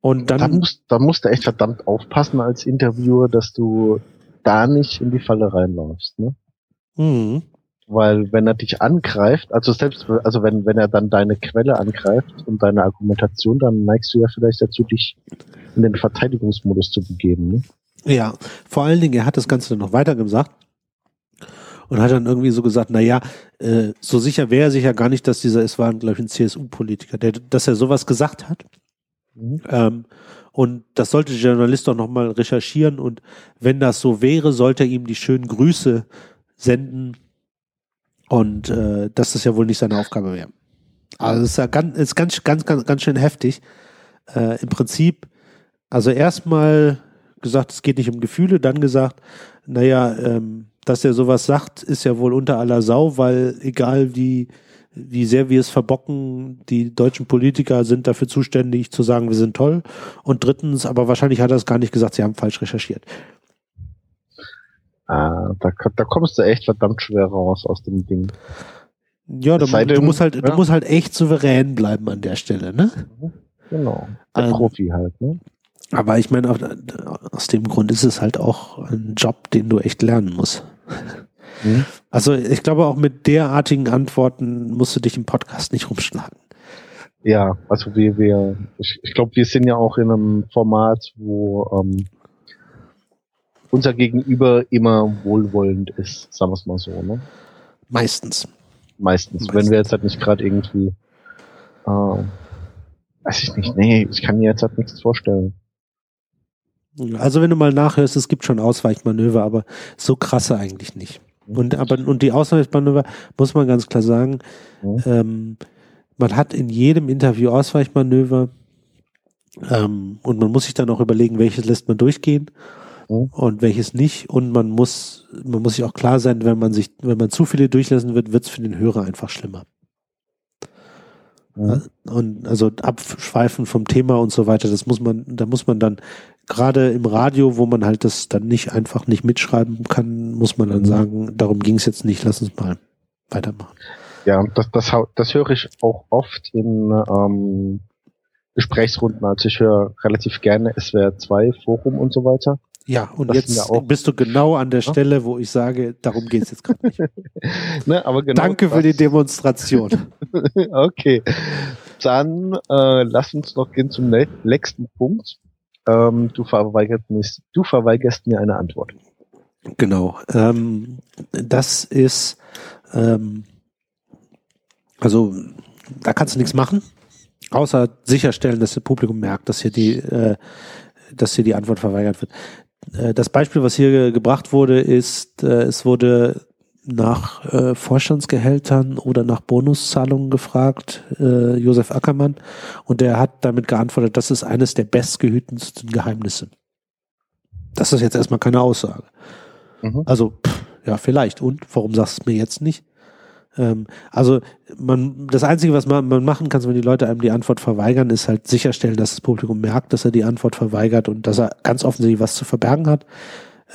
und dann. Da musst, da musst du echt verdammt aufpassen als Interviewer, dass du da nicht in die Falle reinläufst, ne? Mhm. Weil wenn er dich angreift, also selbst, also wenn, wenn er dann deine Quelle angreift und deine Argumentation, dann neigst du ja vielleicht dazu, dich in den Verteidigungsmodus zu begeben. Ne? Ja, vor allen Dingen, er hat das Ganze dann noch weiter gesagt und hat dann irgendwie so gesagt, na ja, äh, so sicher wäre er sich ja gar nicht, dass dieser, es war, glaube ich, ein CSU-Politiker, der, dass er sowas gesagt hat. Mhm. Ähm, und das sollte der Journalist doch nochmal recherchieren und wenn das so wäre, sollte er ihm die schönen Grüße senden und äh, das ja wohl nicht seine Aufgabe wäre. Also es ist ja ganz, ist ganz, ganz, ganz, ganz schön heftig. Äh, Im Prinzip, also erstmal gesagt, es geht nicht um Gefühle, dann gesagt, naja, ähm, dass er sowas sagt, ist ja wohl unter aller Sau, weil egal wie, wie sehr wir es verbocken, die deutschen Politiker sind dafür zuständig zu sagen, wir sind toll. Und drittens, aber wahrscheinlich hat er es gar nicht gesagt, sie haben falsch recherchiert. Ah, da, da kommst du echt verdammt schwer raus aus dem Ding. Ja, du, sei du denn, musst halt, ja. du musst halt echt souverän bleiben an der Stelle, ne? Genau. Der Ähm, Profi halt, ne? Aber ich meine, aus dem Grund ist es halt auch ein Job, den du echt lernen musst. Mhm. Also ich glaube, auch mit derartigen Antworten musst du dich im Podcast nicht rumschlagen. Ja, also wir, wir, ich, ich glaube, wir sind ja auch in einem Format, wo ähm, unser Gegenüber immer wohlwollend ist, sagen wir es mal so, ne? Meistens. Meistens. Meistens. Wenn wir jetzt halt nicht gerade irgendwie, äh, weiß ich nicht, nee, ich kann mir jetzt halt nichts vorstellen. Also wenn du mal nachhörst, es gibt schon Ausweichmanöver, aber so krasse eigentlich nicht. Und aber und die Ausweichmanöver muss man ganz klar sagen, Mhm. ähm, man hat in jedem Interview Ausweichmanöver ähm, und man muss sich dann auch überlegen, welches lässt man durchgehen Mhm. und welches nicht. Und man muss man muss sich auch klar sein, wenn man sich wenn man zu viele durchlassen wird, wird es für den Hörer einfach schlimmer. Mhm. Und also abschweifen vom Thema und so weiter, das muss man, da muss man dann gerade im Radio, wo man halt das dann nicht einfach nicht mitschreiben kann, muss man dann Mhm. sagen, darum ging es jetzt nicht, lass uns mal weitermachen. Ja, das, das, das höre ich auch oft in ähm, Gesprächsrunden. Also ich höre relativ gerne SWR 2 Forum und so weiter. Ja, und Das jetzt bist du genau an der Stelle, wo ich sage, darum geht es jetzt gerade nicht. Ne, aber genau Danke für das- die Demonstration. okay. Dann äh, lass uns noch gehen zum nächsten Punkt. Ähm, du, verweigerst mir, du verweigerst mir eine Antwort. Genau. Ähm, das ist, ähm, also da kannst du nichts machen, außer sicherstellen, dass das Publikum merkt, dass hier die, äh, dass hier die Antwort verweigert wird. Äh, das Beispiel, was hier ge- gebracht wurde, ist, äh, es wurde nach äh, Vorstandsgehältern oder nach Bonuszahlungen gefragt, äh, Josef Ackermann, und der hat damit geantwortet, das ist eines der bestgehütensten Geheimnisse. Das ist jetzt erstmal keine Aussage. Mhm. Also, pff, ja, vielleicht. Und warum sagst du es mir jetzt nicht? Ähm, also, man, das Einzige, was man, man machen kann, wenn die Leute einem die Antwort verweigern, ist halt sicherstellen, dass das Publikum merkt, dass er die Antwort verweigert und dass er ganz offensichtlich was zu verbergen hat.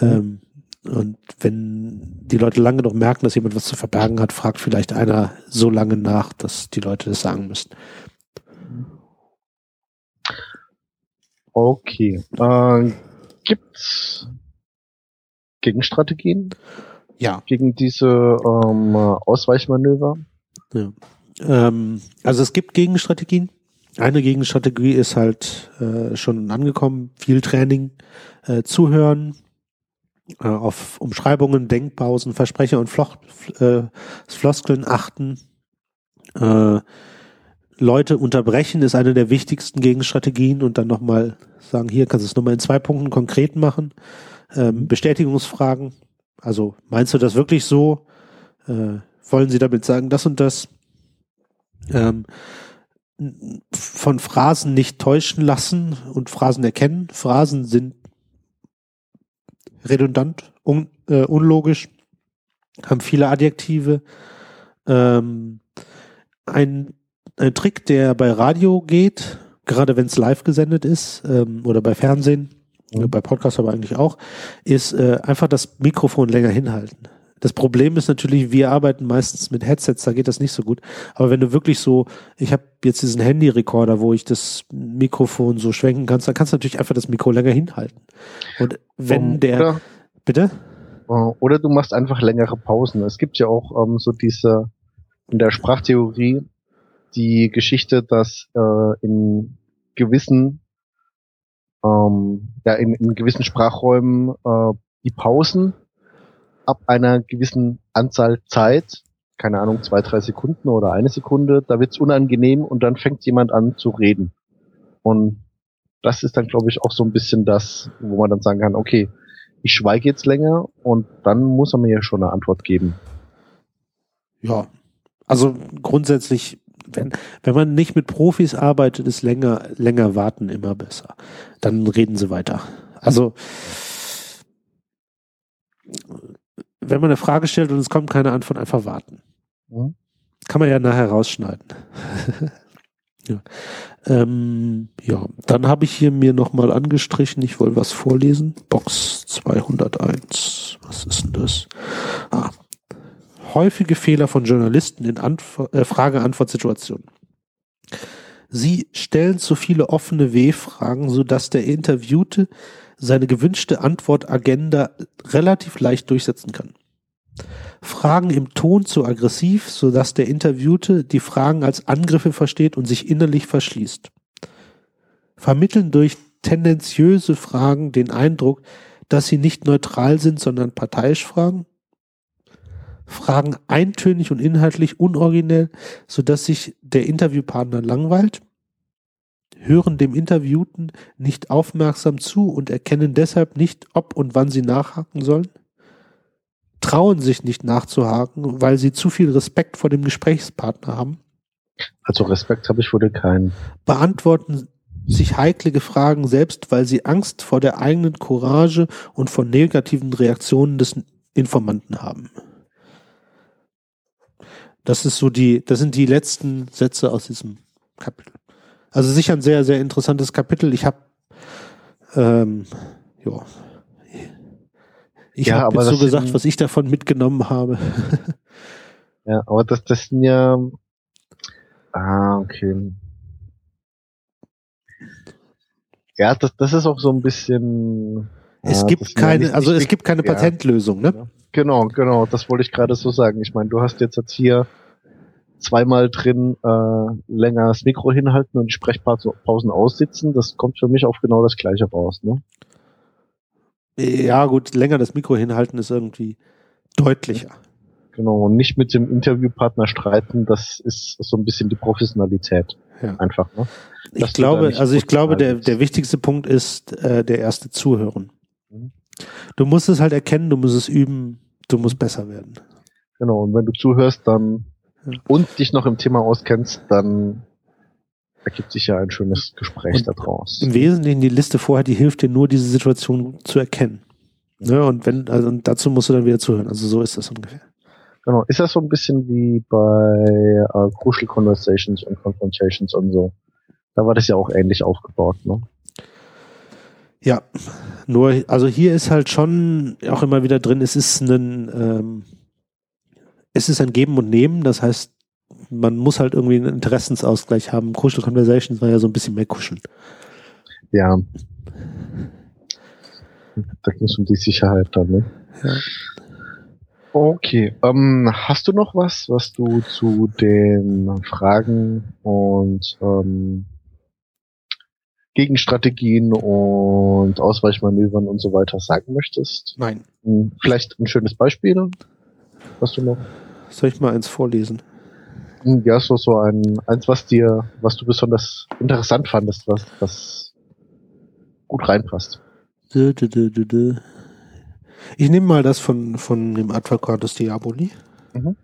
Ähm, und wenn die Leute lange noch merken, dass jemand was zu verbergen hat, fragt vielleicht einer so lange nach, dass die Leute das sagen müssen. Okay. Äh, gibt's Gegenstrategien Ja. gegen diese ähm, Ausweichmanöver? Ähm, also es gibt Gegenstrategien. Eine Gegenstrategie ist halt äh, schon angekommen, viel Training, äh, zuhören, äh, auf Umschreibungen, Denkpausen, Versprecher und Floch, äh, Floskeln achten. Äh, Leute unterbrechen ist eine der wichtigsten Gegenstrategien und dann nochmal sagen, hier kannst du es nochmal in zwei Punkten konkret machen. Ähm, Bestätigungsfragen, also meinst du das wirklich so? Äh, wollen Sie damit sagen, das und das? Ähm, von Phrasen nicht täuschen lassen und Phrasen erkennen. Phrasen sind redundant, un, äh, unlogisch, haben viele Adjektive. Ähm, ein, ein Trick, der bei Radio geht, gerade wenn es live gesendet ist ähm, oder bei Fernsehen. Bei Podcast aber eigentlich auch, ist äh, einfach das Mikrofon länger hinhalten. Das Problem ist natürlich, wir arbeiten meistens mit Headsets, da geht das nicht so gut. Aber wenn du wirklich so, ich habe jetzt diesen Handy-Recorder, wo ich das Mikrofon so schwenken kannst, dann kannst du natürlich einfach das Mikro länger hinhalten. Und wenn der, oder, bitte? Oder du machst einfach längere Pausen. Es gibt ja auch ähm, so diese in der Sprachtheorie die Geschichte, dass äh, in gewissen ähm, ja in, in gewissen Sprachräumen äh, die Pausen ab einer gewissen Anzahl Zeit, keine Ahnung, zwei, drei Sekunden oder eine Sekunde, da wird's unangenehm und dann fängt jemand an zu reden. Und das ist dann, glaube ich, auch so ein bisschen das, wo man dann sagen kann, okay, ich schweige jetzt länger und dann muss er mir ja schon eine Antwort geben. Ja, also grundsätzlich, wenn, wenn man nicht mit Profis arbeitet, ist länger, länger warten immer besser. Dann reden sie weiter. Also wenn man eine Frage stellt und es kommt keine Antwort, einfach warten. Mhm. Kann man ja nachher rausschneiden. ja. Ähm, ja, dann habe ich hier mir nochmal angestrichen, ich wollte was vorlesen. Box 201. Was ist denn das? Ah. Häufige Fehler von Journalisten in äh, Frage-Antwort-Situationen. Sie stellen zu viele offene W-Fragen, sodass der Interviewte seine gewünschte Antwortagenda relativ leicht durchsetzen kann. Fragen im Ton zu aggressiv, sodass der Interviewte die Fragen als Angriffe versteht und sich innerlich verschließt. Vermitteln durch tendenziöse Fragen den Eindruck, dass sie nicht neutral sind, sondern parteiisch fragen. Fragen eintönig und inhaltlich unoriginell, sodass sich der Interviewpartner langweilt hören dem Interviewten nicht aufmerksam zu und erkennen deshalb nicht, ob und wann sie nachhaken sollen? Trauen sich nicht nachzuhaken, weil sie zu viel Respekt vor dem Gesprächspartner haben? Also Respekt habe ich wohl keinen. Beantworten sich heikle Fragen selbst, weil sie Angst vor der eigenen Courage und vor negativen Reaktionen des Informanten haben. Das ist so die, das sind die letzten Sätze aus diesem Kapitel. Also sicher ein sehr, sehr interessantes Kapitel. Ich habe, ähm, ja, ich ja, habe so gesagt, sind, was ich davon mitgenommen habe. ja, aber das, das sind ja, ah, okay. Ja, das, das ist auch so ein bisschen. Es ja, gibt keine, nicht, also es gibt keine Patentlösung, ne? Genau, genau, das wollte ich gerade so sagen. Ich meine, du hast jetzt jetzt hier zweimal drin äh, länger das Mikro hinhalten und die Sprechpausen aussitzen, das kommt für mich auf genau das gleiche raus. Ne? Ja, gut, länger das Mikro hinhalten ist irgendwie deutlicher. Genau, und nicht mit dem Interviewpartner streiten, das ist so ein bisschen die Professionalität. Ja. Einfach, ne? ich glaube, also ich glaube, der, der wichtigste Punkt ist äh, der erste Zuhören. Du musst es halt erkennen, du musst es üben, du musst besser werden. Genau, und wenn du zuhörst, dann und dich noch im Thema auskennst, dann ergibt sich ja ein schönes Gespräch daraus. Im Wesentlichen die Liste vorher, die hilft dir nur, diese Situation zu erkennen. Ne? Und wenn, also und dazu musst du dann wieder zuhören. Also so ist das ungefähr. Genau. Ist das so ein bisschen wie bei uh, Crucial Conversations und Confrontations und so? Da war das ja auch ähnlich aufgebaut, ne? Ja, nur, also hier ist halt schon auch immer wieder drin, es ist ein, ähm, es ist ein Geben und Nehmen, das heißt, man muss halt irgendwie einen Interessensausgleich haben. Crucial Conversations war ja so ein bisschen mehr kuscheln. Ja. Da ging es um die Sicherheit dann, ne? Ja. Okay. Ähm, hast du noch was, was du zu den Fragen und ähm, Gegenstrategien und Ausweichmanövern und so weiter sagen möchtest? Nein. Hm, vielleicht ein schönes Beispiel? Hast du noch? Soll ich mal eins vorlesen? Hm, ja, so, so ein, eins, was dir, was du besonders interessant fandest, was, was gut reinpasst. Ich nehme mal das von, von dem Advocatus Diaboli. Mhm.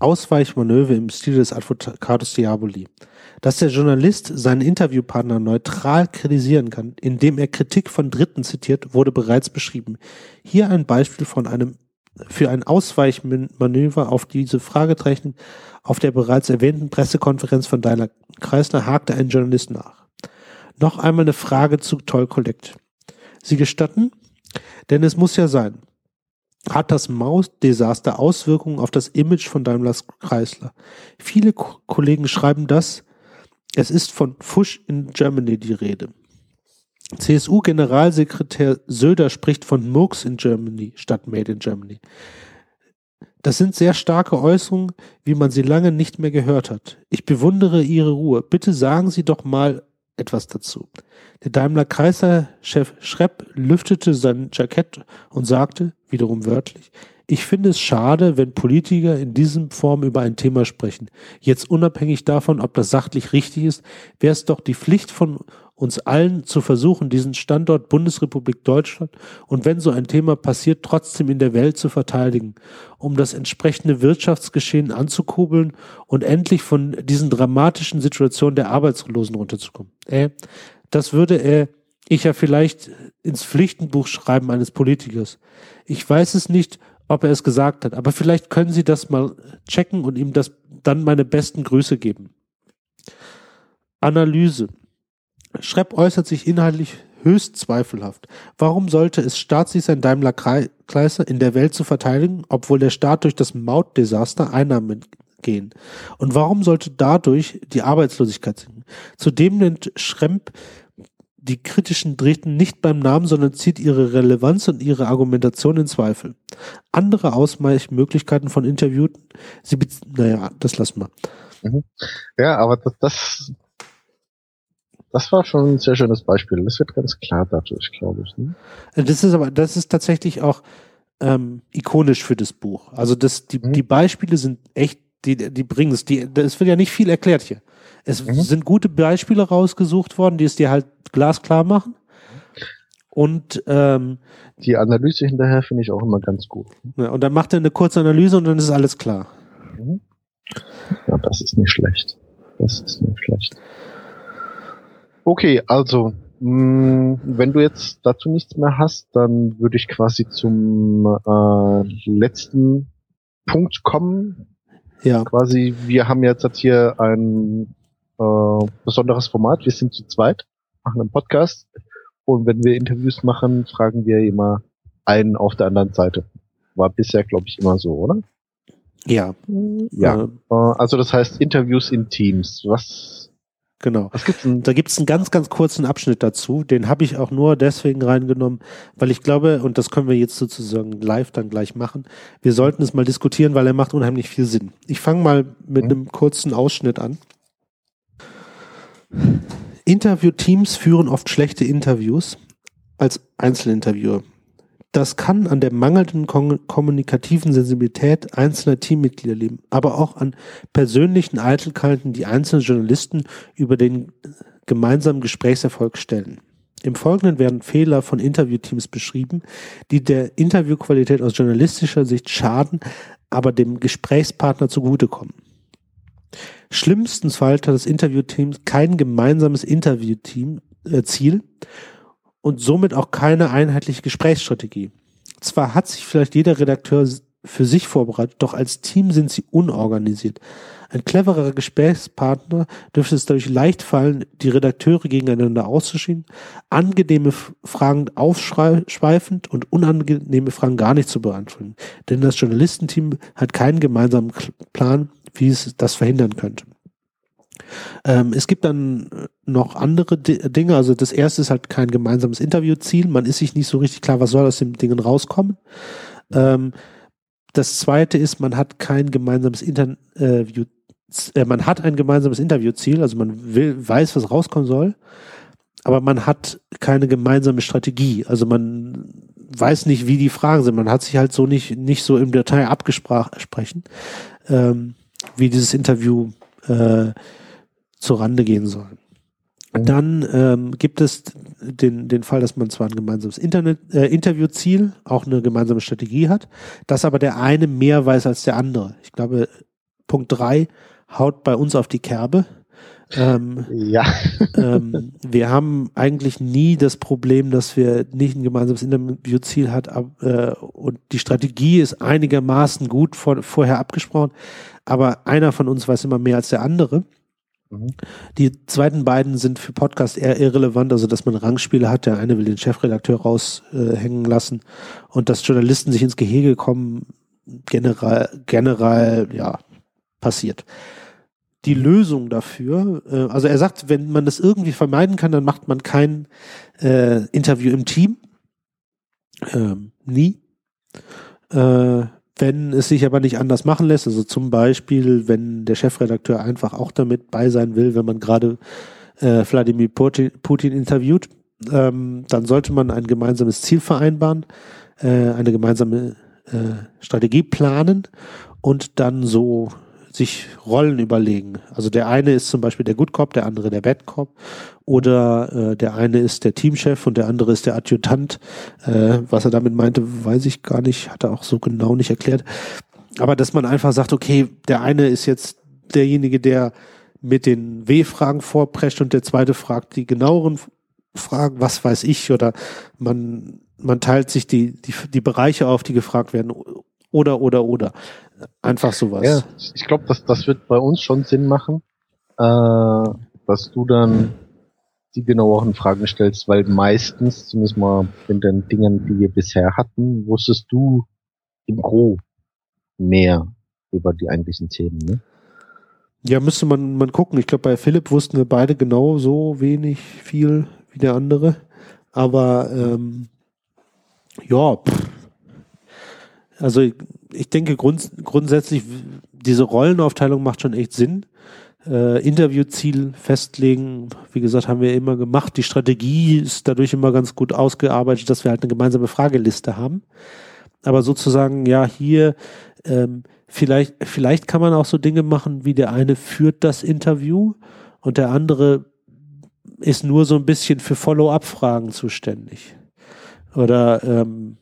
Ausweichmanöver im Stil des Advocatus Diaboli. Dass der Journalist seinen Interviewpartner neutral kritisieren kann, indem er Kritik von Dritten zitiert, wurde bereits beschrieben. Hier ein Beispiel von einem für ein Ausweichmanöver auf diese Fragetechnik auf der bereits erwähnten Pressekonferenz von Daimler Kreisler hakte ein Journalist nach. Noch einmal eine Frage zu Toll Collect. Sie gestatten? Denn es muss ja sein. Hat das Mausdesaster Auswirkungen auf das Image von Daimler Chrysler? Viele Ko Kollegen schreiben das. Es ist von Fush in Germany die Rede. CSU-Generalsekretär Söder spricht von Murks in Germany statt Made in Germany. Das sind sehr starke Äußerungen, wie man sie lange nicht mehr gehört hat. Ich bewundere Ihre Ruhe. Bitte sagen Sie doch mal etwas dazu. Der Daimler-Kreiser-Chef Schrepp lüftete sein Jackett und sagte, wiederum wörtlich, ich finde es schade, wenn Politiker in diesem Form über ein Thema sprechen. Jetzt unabhängig davon, ob das sachlich richtig ist, wäre es doch die Pflicht von uns allen zu versuchen, diesen Standort Bundesrepublik Deutschland und wenn so ein Thema passiert, trotzdem in der Welt zu verteidigen, um das entsprechende Wirtschaftsgeschehen anzukurbeln und endlich von diesen dramatischen Situationen der Arbeitslosen runterzukommen. Äh, das würde er ich ja vielleicht ins Pflichtenbuch schreiben eines Politikers. Ich weiß es nicht, ob er es gesagt hat, aber vielleicht können Sie das mal checken und ihm das dann meine besten Grüße geben. Analyse. Schrepp äußert sich inhaltlich höchst zweifelhaft. Warum sollte es staatslich sein, Daimler Chrysler in der Welt zu verteidigen, obwohl der Staat durch das Mautdesaster Einnahmen gehen? Und warum sollte dadurch die Arbeitslosigkeit sinken? Zudem nennt Schremp die kritischen Drehten nicht beim Namen, sondern zieht ihre Relevanz und ihre Argumentation in Zweifel. Andere Ausweichmöglichkeiten von Interviewten, sie, naja, das lassen wir. Mhm. Ja, aber das, das das war schon ein sehr schönes Beispiel. Das wird ganz klar dadurch, glaube ich. Ne? Das ist aber, das ist tatsächlich auch ähm, ikonisch für das Buch. Also das, die, mhm. die Beispiele sind echt, die, die bringen es. Die, es wird ja nicht viel erklärt hier. Es mhm. sind gute Beispiele rausgesucht worden, die es dir halt glasklar machen. Und ähm, die Analyse hinterher finde ich auch immer ganz gut. Ja, und dann macht er eine kurze Analyse und dann ist alles klar. Mhm. Ja, das ist nicht schlecht. Das ist nicht schlecht. Okay, also mh, mm, wenn du jetzt dazu nichts mehr hast, dann würde ich quasi zum äh, letzten Punkt kommen. Ja. Quasi, wir haben jetzt hier ein äh, besonderes Format. Wir sind zu zweit, machen einen Podcast und wenn wir Interviews machen, fragen wir immer einen auf der anderen Seite. War bisher, glaube ich, immer so, oder? Ja. Ja. Äh, also das heißt Interviews in Teams. Was Genau. Da gibt es einen ganz, ganz kurzen Abschnitt dazu. Den habe ich auch nur deswegen reingenommen, weil ich glaube, und das können wir jetzt sozusagen live dann gleich machen, wir sollten es mal diskutieren, weil er macht unheimlich viel Sinn. Ich fange mal mit mhm. einem kurzen Ausschnitt an. Interviewteams führen oft schlechte Interviews als Einzelinterviewer. Das kann an der mangelnden kommunikativen Sensibilität einzelner Teammitglieder liegen, aber auch an persönlichen Eitelkeiten, die einzelne Journalisten über den gemeinsamen Gesprächserfolg stellen. Im Folgenden werden Fehler von Interviewteams beschrieben, die der Interviewqualität aus journalistischer Sicht schaden, aber dem Gesprächspartner zugutekommen. Schlimmstenfalls hat das Interviewteam kein gemeinsames Interviewteam äh, Ziel und somit auch keine einheitliche Gesprächsstrategie. Zwar hat sich vielleicht jeder Redakteur für sich vorbereitet, doch als Team sind sie unorganisiert. Ein cleverer Gesprächspartner dürfte es dadurch leicht fallen, die Redakteure gegeneinander auszuschieben, angenehme Fragen aufschweifend und unangenehme Fragen gar nicht zu beantworten. Denn das Journalistenteam hat keinen gemeinsamen Plan, wie es das verhindern könnte. Ähm, es gibt dann noch andere D Dinge. Also das erste ist halt kein gemeinsames Interviewziel. Man ist sich nicht so richtig klar, was soll aus den Dingen rauskommen. Ähm, das zweite ist, man hat kein gemeinsames Interview, äh, man hat ein gemeinsames Interviewziel, also man will, weiß, was rauskommen soll, aber man hat keine gemeinsame Strategie. Also man weiß nicht, wie die Fragen sind. Man hat sich halt so nicht, nicht so im Detail abgesprochen, ähm, wie dieses Interview äh, Rande gehen soll. Mhm. Dann ähm, gibt es den, den Fall, dass man zwar ein gemeinsames Internet, äh, Interviewziel, auch eine gemeinsame Strategie hat, dass aber der eine mehr weiß als der andere. Ich glaube, Punkt drei haut bei uns auf die Kerbe. Ähm, Ja. ähm, wir haben eigentlich nie das Problem, dass wir nicht ein gemeinsames Interviewziel hat ab, äh, und die Strategie ist einigermaßen gut vor, vorher abgesprochen, aber einer von uns weiß immer mehr als der andere. Mhm. Die zweiten beiden sind für Podcast eher irrelevant, also dass man Rangspiele hat. Der eine will den Chefredakteur raushängen lassen und dass Journalisten sich ins Gehege kommen, generell, generell, ja, passiert. Die Lösung dafür, äh, also er sagt, wenn man das irgendwie vermeiden kann, dann macht man kein äh, Interview im Team. Ähm, nie. Äh, wenn es sich aber nicht anders machen lässt, also zum Beispiel, wenn der Chefredakteur einfach auch damit bei sein will, wenn man gerade äh, Wladimir Putin, interviewt, ähm, dann sollte man ein gemeinsames Ziel vereinbaren, äh, eine gemeinsame äh, Strategie planen und dann so sich Rollen überlegen. Also der eine ist zum Beispiel der Good Cop, der andere der Bad Cop oder äh, der eine ist der Teamchef und der andere ist der Adjutant. Äh, was er damit meinte, weiß ich gar nicht, hat er auch so genau nicht erklärt. Aber dass man einfach sagt, okay, der eine ist jetzt derjenige, der mit den W-Fragen vorprescht und der zweite fragt die genaueren Fragen, was weiß ich, oder man, man teilt sich die, die, die Bereiche auf, die gefragt werden, oder, oder, oder. Einfach sowas. Ja, ich glaube, das, das wird bei uns schon Sinn machen, äh, dass du dann die genaueren Fragen stellst, weil meistens, zumindest mal in den Dingen, die wir bisher hatten, wusstest du im Gro mehr über die eigentlichen Themen, ne? Ja, müsste man, man gucken. Ich glaube, bei Philipp wussten wir beide genau so wenig viel wie der andere. Aber ähm, ja, pff. Also ich, denke grund, grundsätzlich, diese Rollenaufteilung macht schon echt Sinn. Äh, Interviewziel festlegen, wie gesagt, haben wir immer gemacht. Die Strategie ist dadurch immer ganz gut ausgearbeitet, dass wir halt eine gemeinsame Frageliste haben. Aber sozusagen, ja, hier ähm, vielleicht, vielleicht kann man auch so Dinge machen, wie der eine führt das Interview und der andere ist nur so ein bisschen für Follow-up-Fragen zuständig. Oder ähm,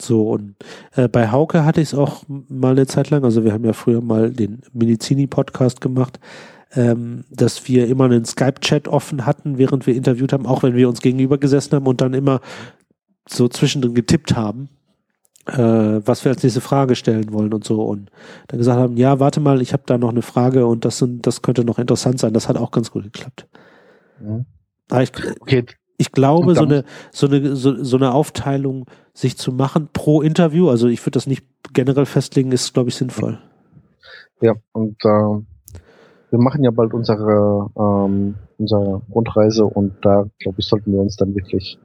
so, und äh, bei Hauke hatte ich es auch mal eine Zeit lang, also wir haben ja früher mal den Medizini-Podcast gemacht, ähm, dass wir immer einen Skype-Chat offen hatten, während wir interviewt haben, auch wenn wir uns gegenüber gesessen haben und dann immer so zwischendrin getippt haben, äh, was wir als nächste Frage stellen wollen und so. Und dann gesagt haben, ja, warte mal, ich habe da noch eine Frage und das, sind, das könnte noch interessant sein. Das hat auch ganz gut geklappt. Mhm. Aber ich, Okay, ich glaube, so eine, so eine, so, so eine Aufteilung sich zu machen pro Interview, also ich würde das nicht generell festlegen, ist, glaube ich, sinnvoll. ja, und äh, wir machen ja bald unsere, ähm, unsere Rundreise und da, glaube ich, sollten wir uns dann wirklich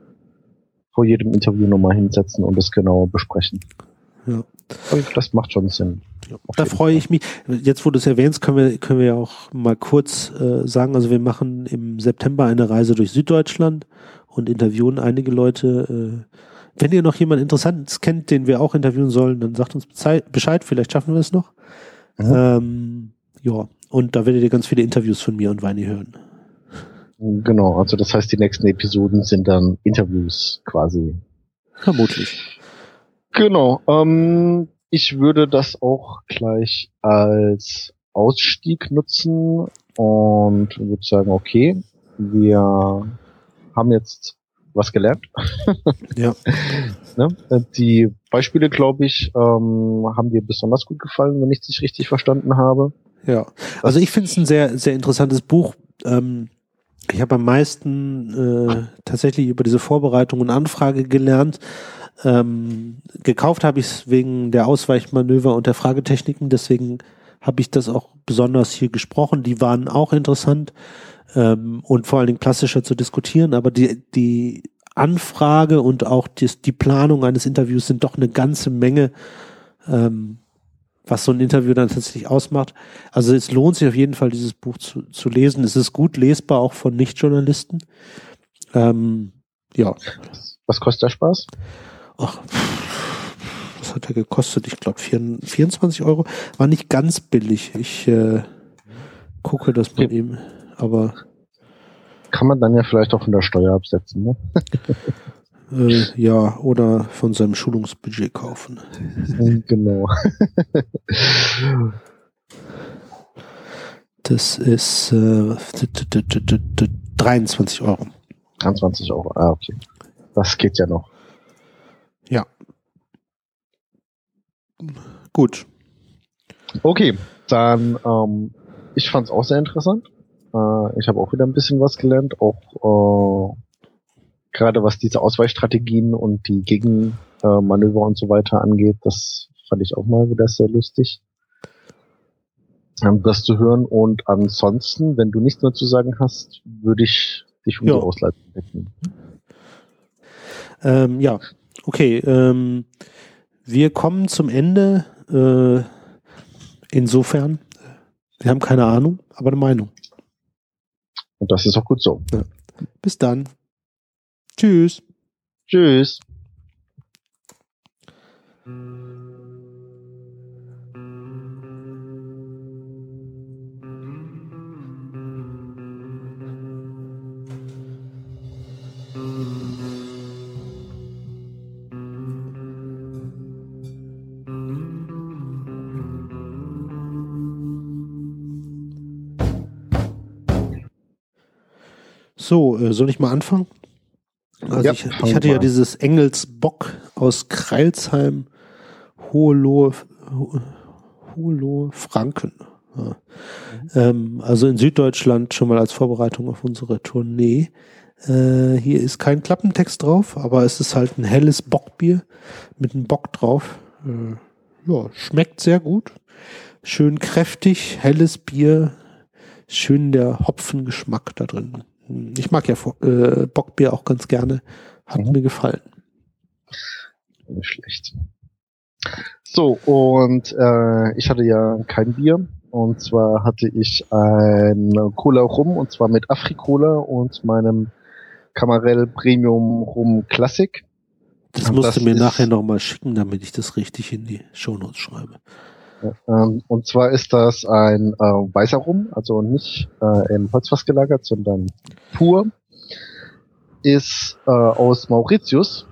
vor jedem Interview nochmal hinsetzen und das genauer besprechen. Ja. Und das macht schon Sinn. Ja, da freue ich mich. Jetzt, wo du es erwähnst, können wir, können wir ja auch mal kurz äh, sagen, also wir machen im September eine Reise durch Süddeutschland und interviewen einige Leute. Äh, wenn ihr noch jemanden Interessantes kennt, den wir auch interviewen sollen, dann sagt uns Bescheid, vielleicht schaffen wir es noch. Mhm. Ähm, ja, und da werdet ihr ganz viele Interviews von mir und Weini hören. Genau, also das heißt, die nächsten Episoden sind dann Interviews quasi. Vermutlich. Genau, ähm, ich würde das auch gleich als Ausstieg nutzen und würde sagen, okay, wir haben jetzt was gelernt. Ja. Ne? Die Beispiele, glaube ich, ähm, haben dir besonders gut gefallen, wenn ich dich richtig verstanden habe. Ja, also ich finde es ein sehr, sehr interessantes Buch. Ähm, ich habe am meisten äh, tatsächlich über diese Vorbereitung und Anfrage gelernt. Ähm, gekauft habe ich es wegen der Ausweichmanöver und der Fragetechniken, deswegen habe ich das auch besonders hier gesprochen. Die waren auch interessant ähm, und vor allen Dingen plastischer zu diskutieren, aber die, die Anfrage und auch die, die Planung eines Interviews sind doch eine ganze Menge, ähm, was so ein Interview dann tatsächlich ausmacht. Also es lohnt sich auf jeden Fall, dieses Buch zu, zu lesen. Es ist gut lesbar, auch von Nichtjournalisten. Ähm, ja, Was kostet der Spaß? ach, was hat er gekostet? Ich glaube 24 Euro. War nicht ganz billig. Ich äh, gucke das mal eben. Aber Kann man dann ja vielleicht auch von der Steuer absetzen, ne? äh, ja, oder von seinem Schulungsbudget kaufen. genau. Das ist äh, 23 Euro. 23 Euro, ah, okay. Das geht ja noch. Ja. Gut. Okay, dann ähm, ich fand es auch sehr interessant. Äh, ich habe auch wieder ein bisschen was gelernt, auch äh, gerade was diese Ausweichstrategien und die Gegenmanöver und so weiter angeht. Das fand ich auch mal wieder sehr lustig, ähm, das zu hören. Und ansonsten, wenn du nichts mehr zu sagen hast, würde ich dich um Ja. die Ausleitung bitten. Ähm, ja, okay. Ähm, wir kommen zum Ende. Äh, insofern, wir haben keine Ahnung, aber eine Meinung. Und das ist auch gut so. Bis dann. Tschüss. Tschüss. So, äh, soll ich mal anfangen? Also Ja, ich, ich hatte ja dieses Engelsbock aus Kreilsheim, Hohenlohe, Ho- Hohenlohe, Franken. Ja. Ähm, also in Süddeutschland schon mal als Vorbereitung auf unsere Tournee. Äh, hier ist kein Klappentext drauf, aber es ist halt ein helles Bockbier mit einem Bock drauf. Äh, ja, schmeckt sehr gut. Schön kräftig, helles Bier, schön der Hopfengeschmack da drin. Ich mag ja äh, Bockbier auch ganz gerne. Hat Mhm. mir gefallen. Nicht schlecht. So, und äh, ich hatte ja kein Bier. Und zwar hatte ich ein Cola Rum, und zwar mit Afri-Cola und meinem Camarel Premium Rum Classic. Das musst du das mir ist- nachher nochmal schicken, damit ich das richtig in die Shownotes schreibe. Ähm, und zwar ist das ein äh, weißer Rum, also nicht äh, im Holzfass gelagert, sondern pur. Ist äh, aus Mauritius.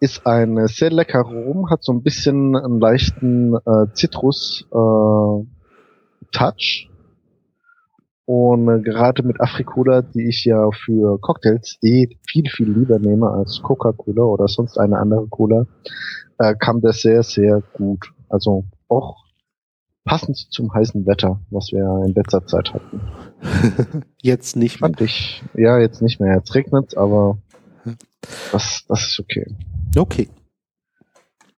Ist ein sehr leckerer Rum, hat so ein bisschen einen leichten äh, Zitrus äh. Und äh, gerade mit Afrikola, die ich ja für Cocktails eh viel, viel lieber nehme als Coca-Cola oder sonst eine andere Cola, äh, kam der sehr, sehr gut. Also auch passend zum heißen Wetter, was wir in letzter Zeit hatten. Jetzt nicht mehr. Fand ich, ja, jetzt nicht mehr. Jetzt regnet's, aber das, das ist okay. Okay.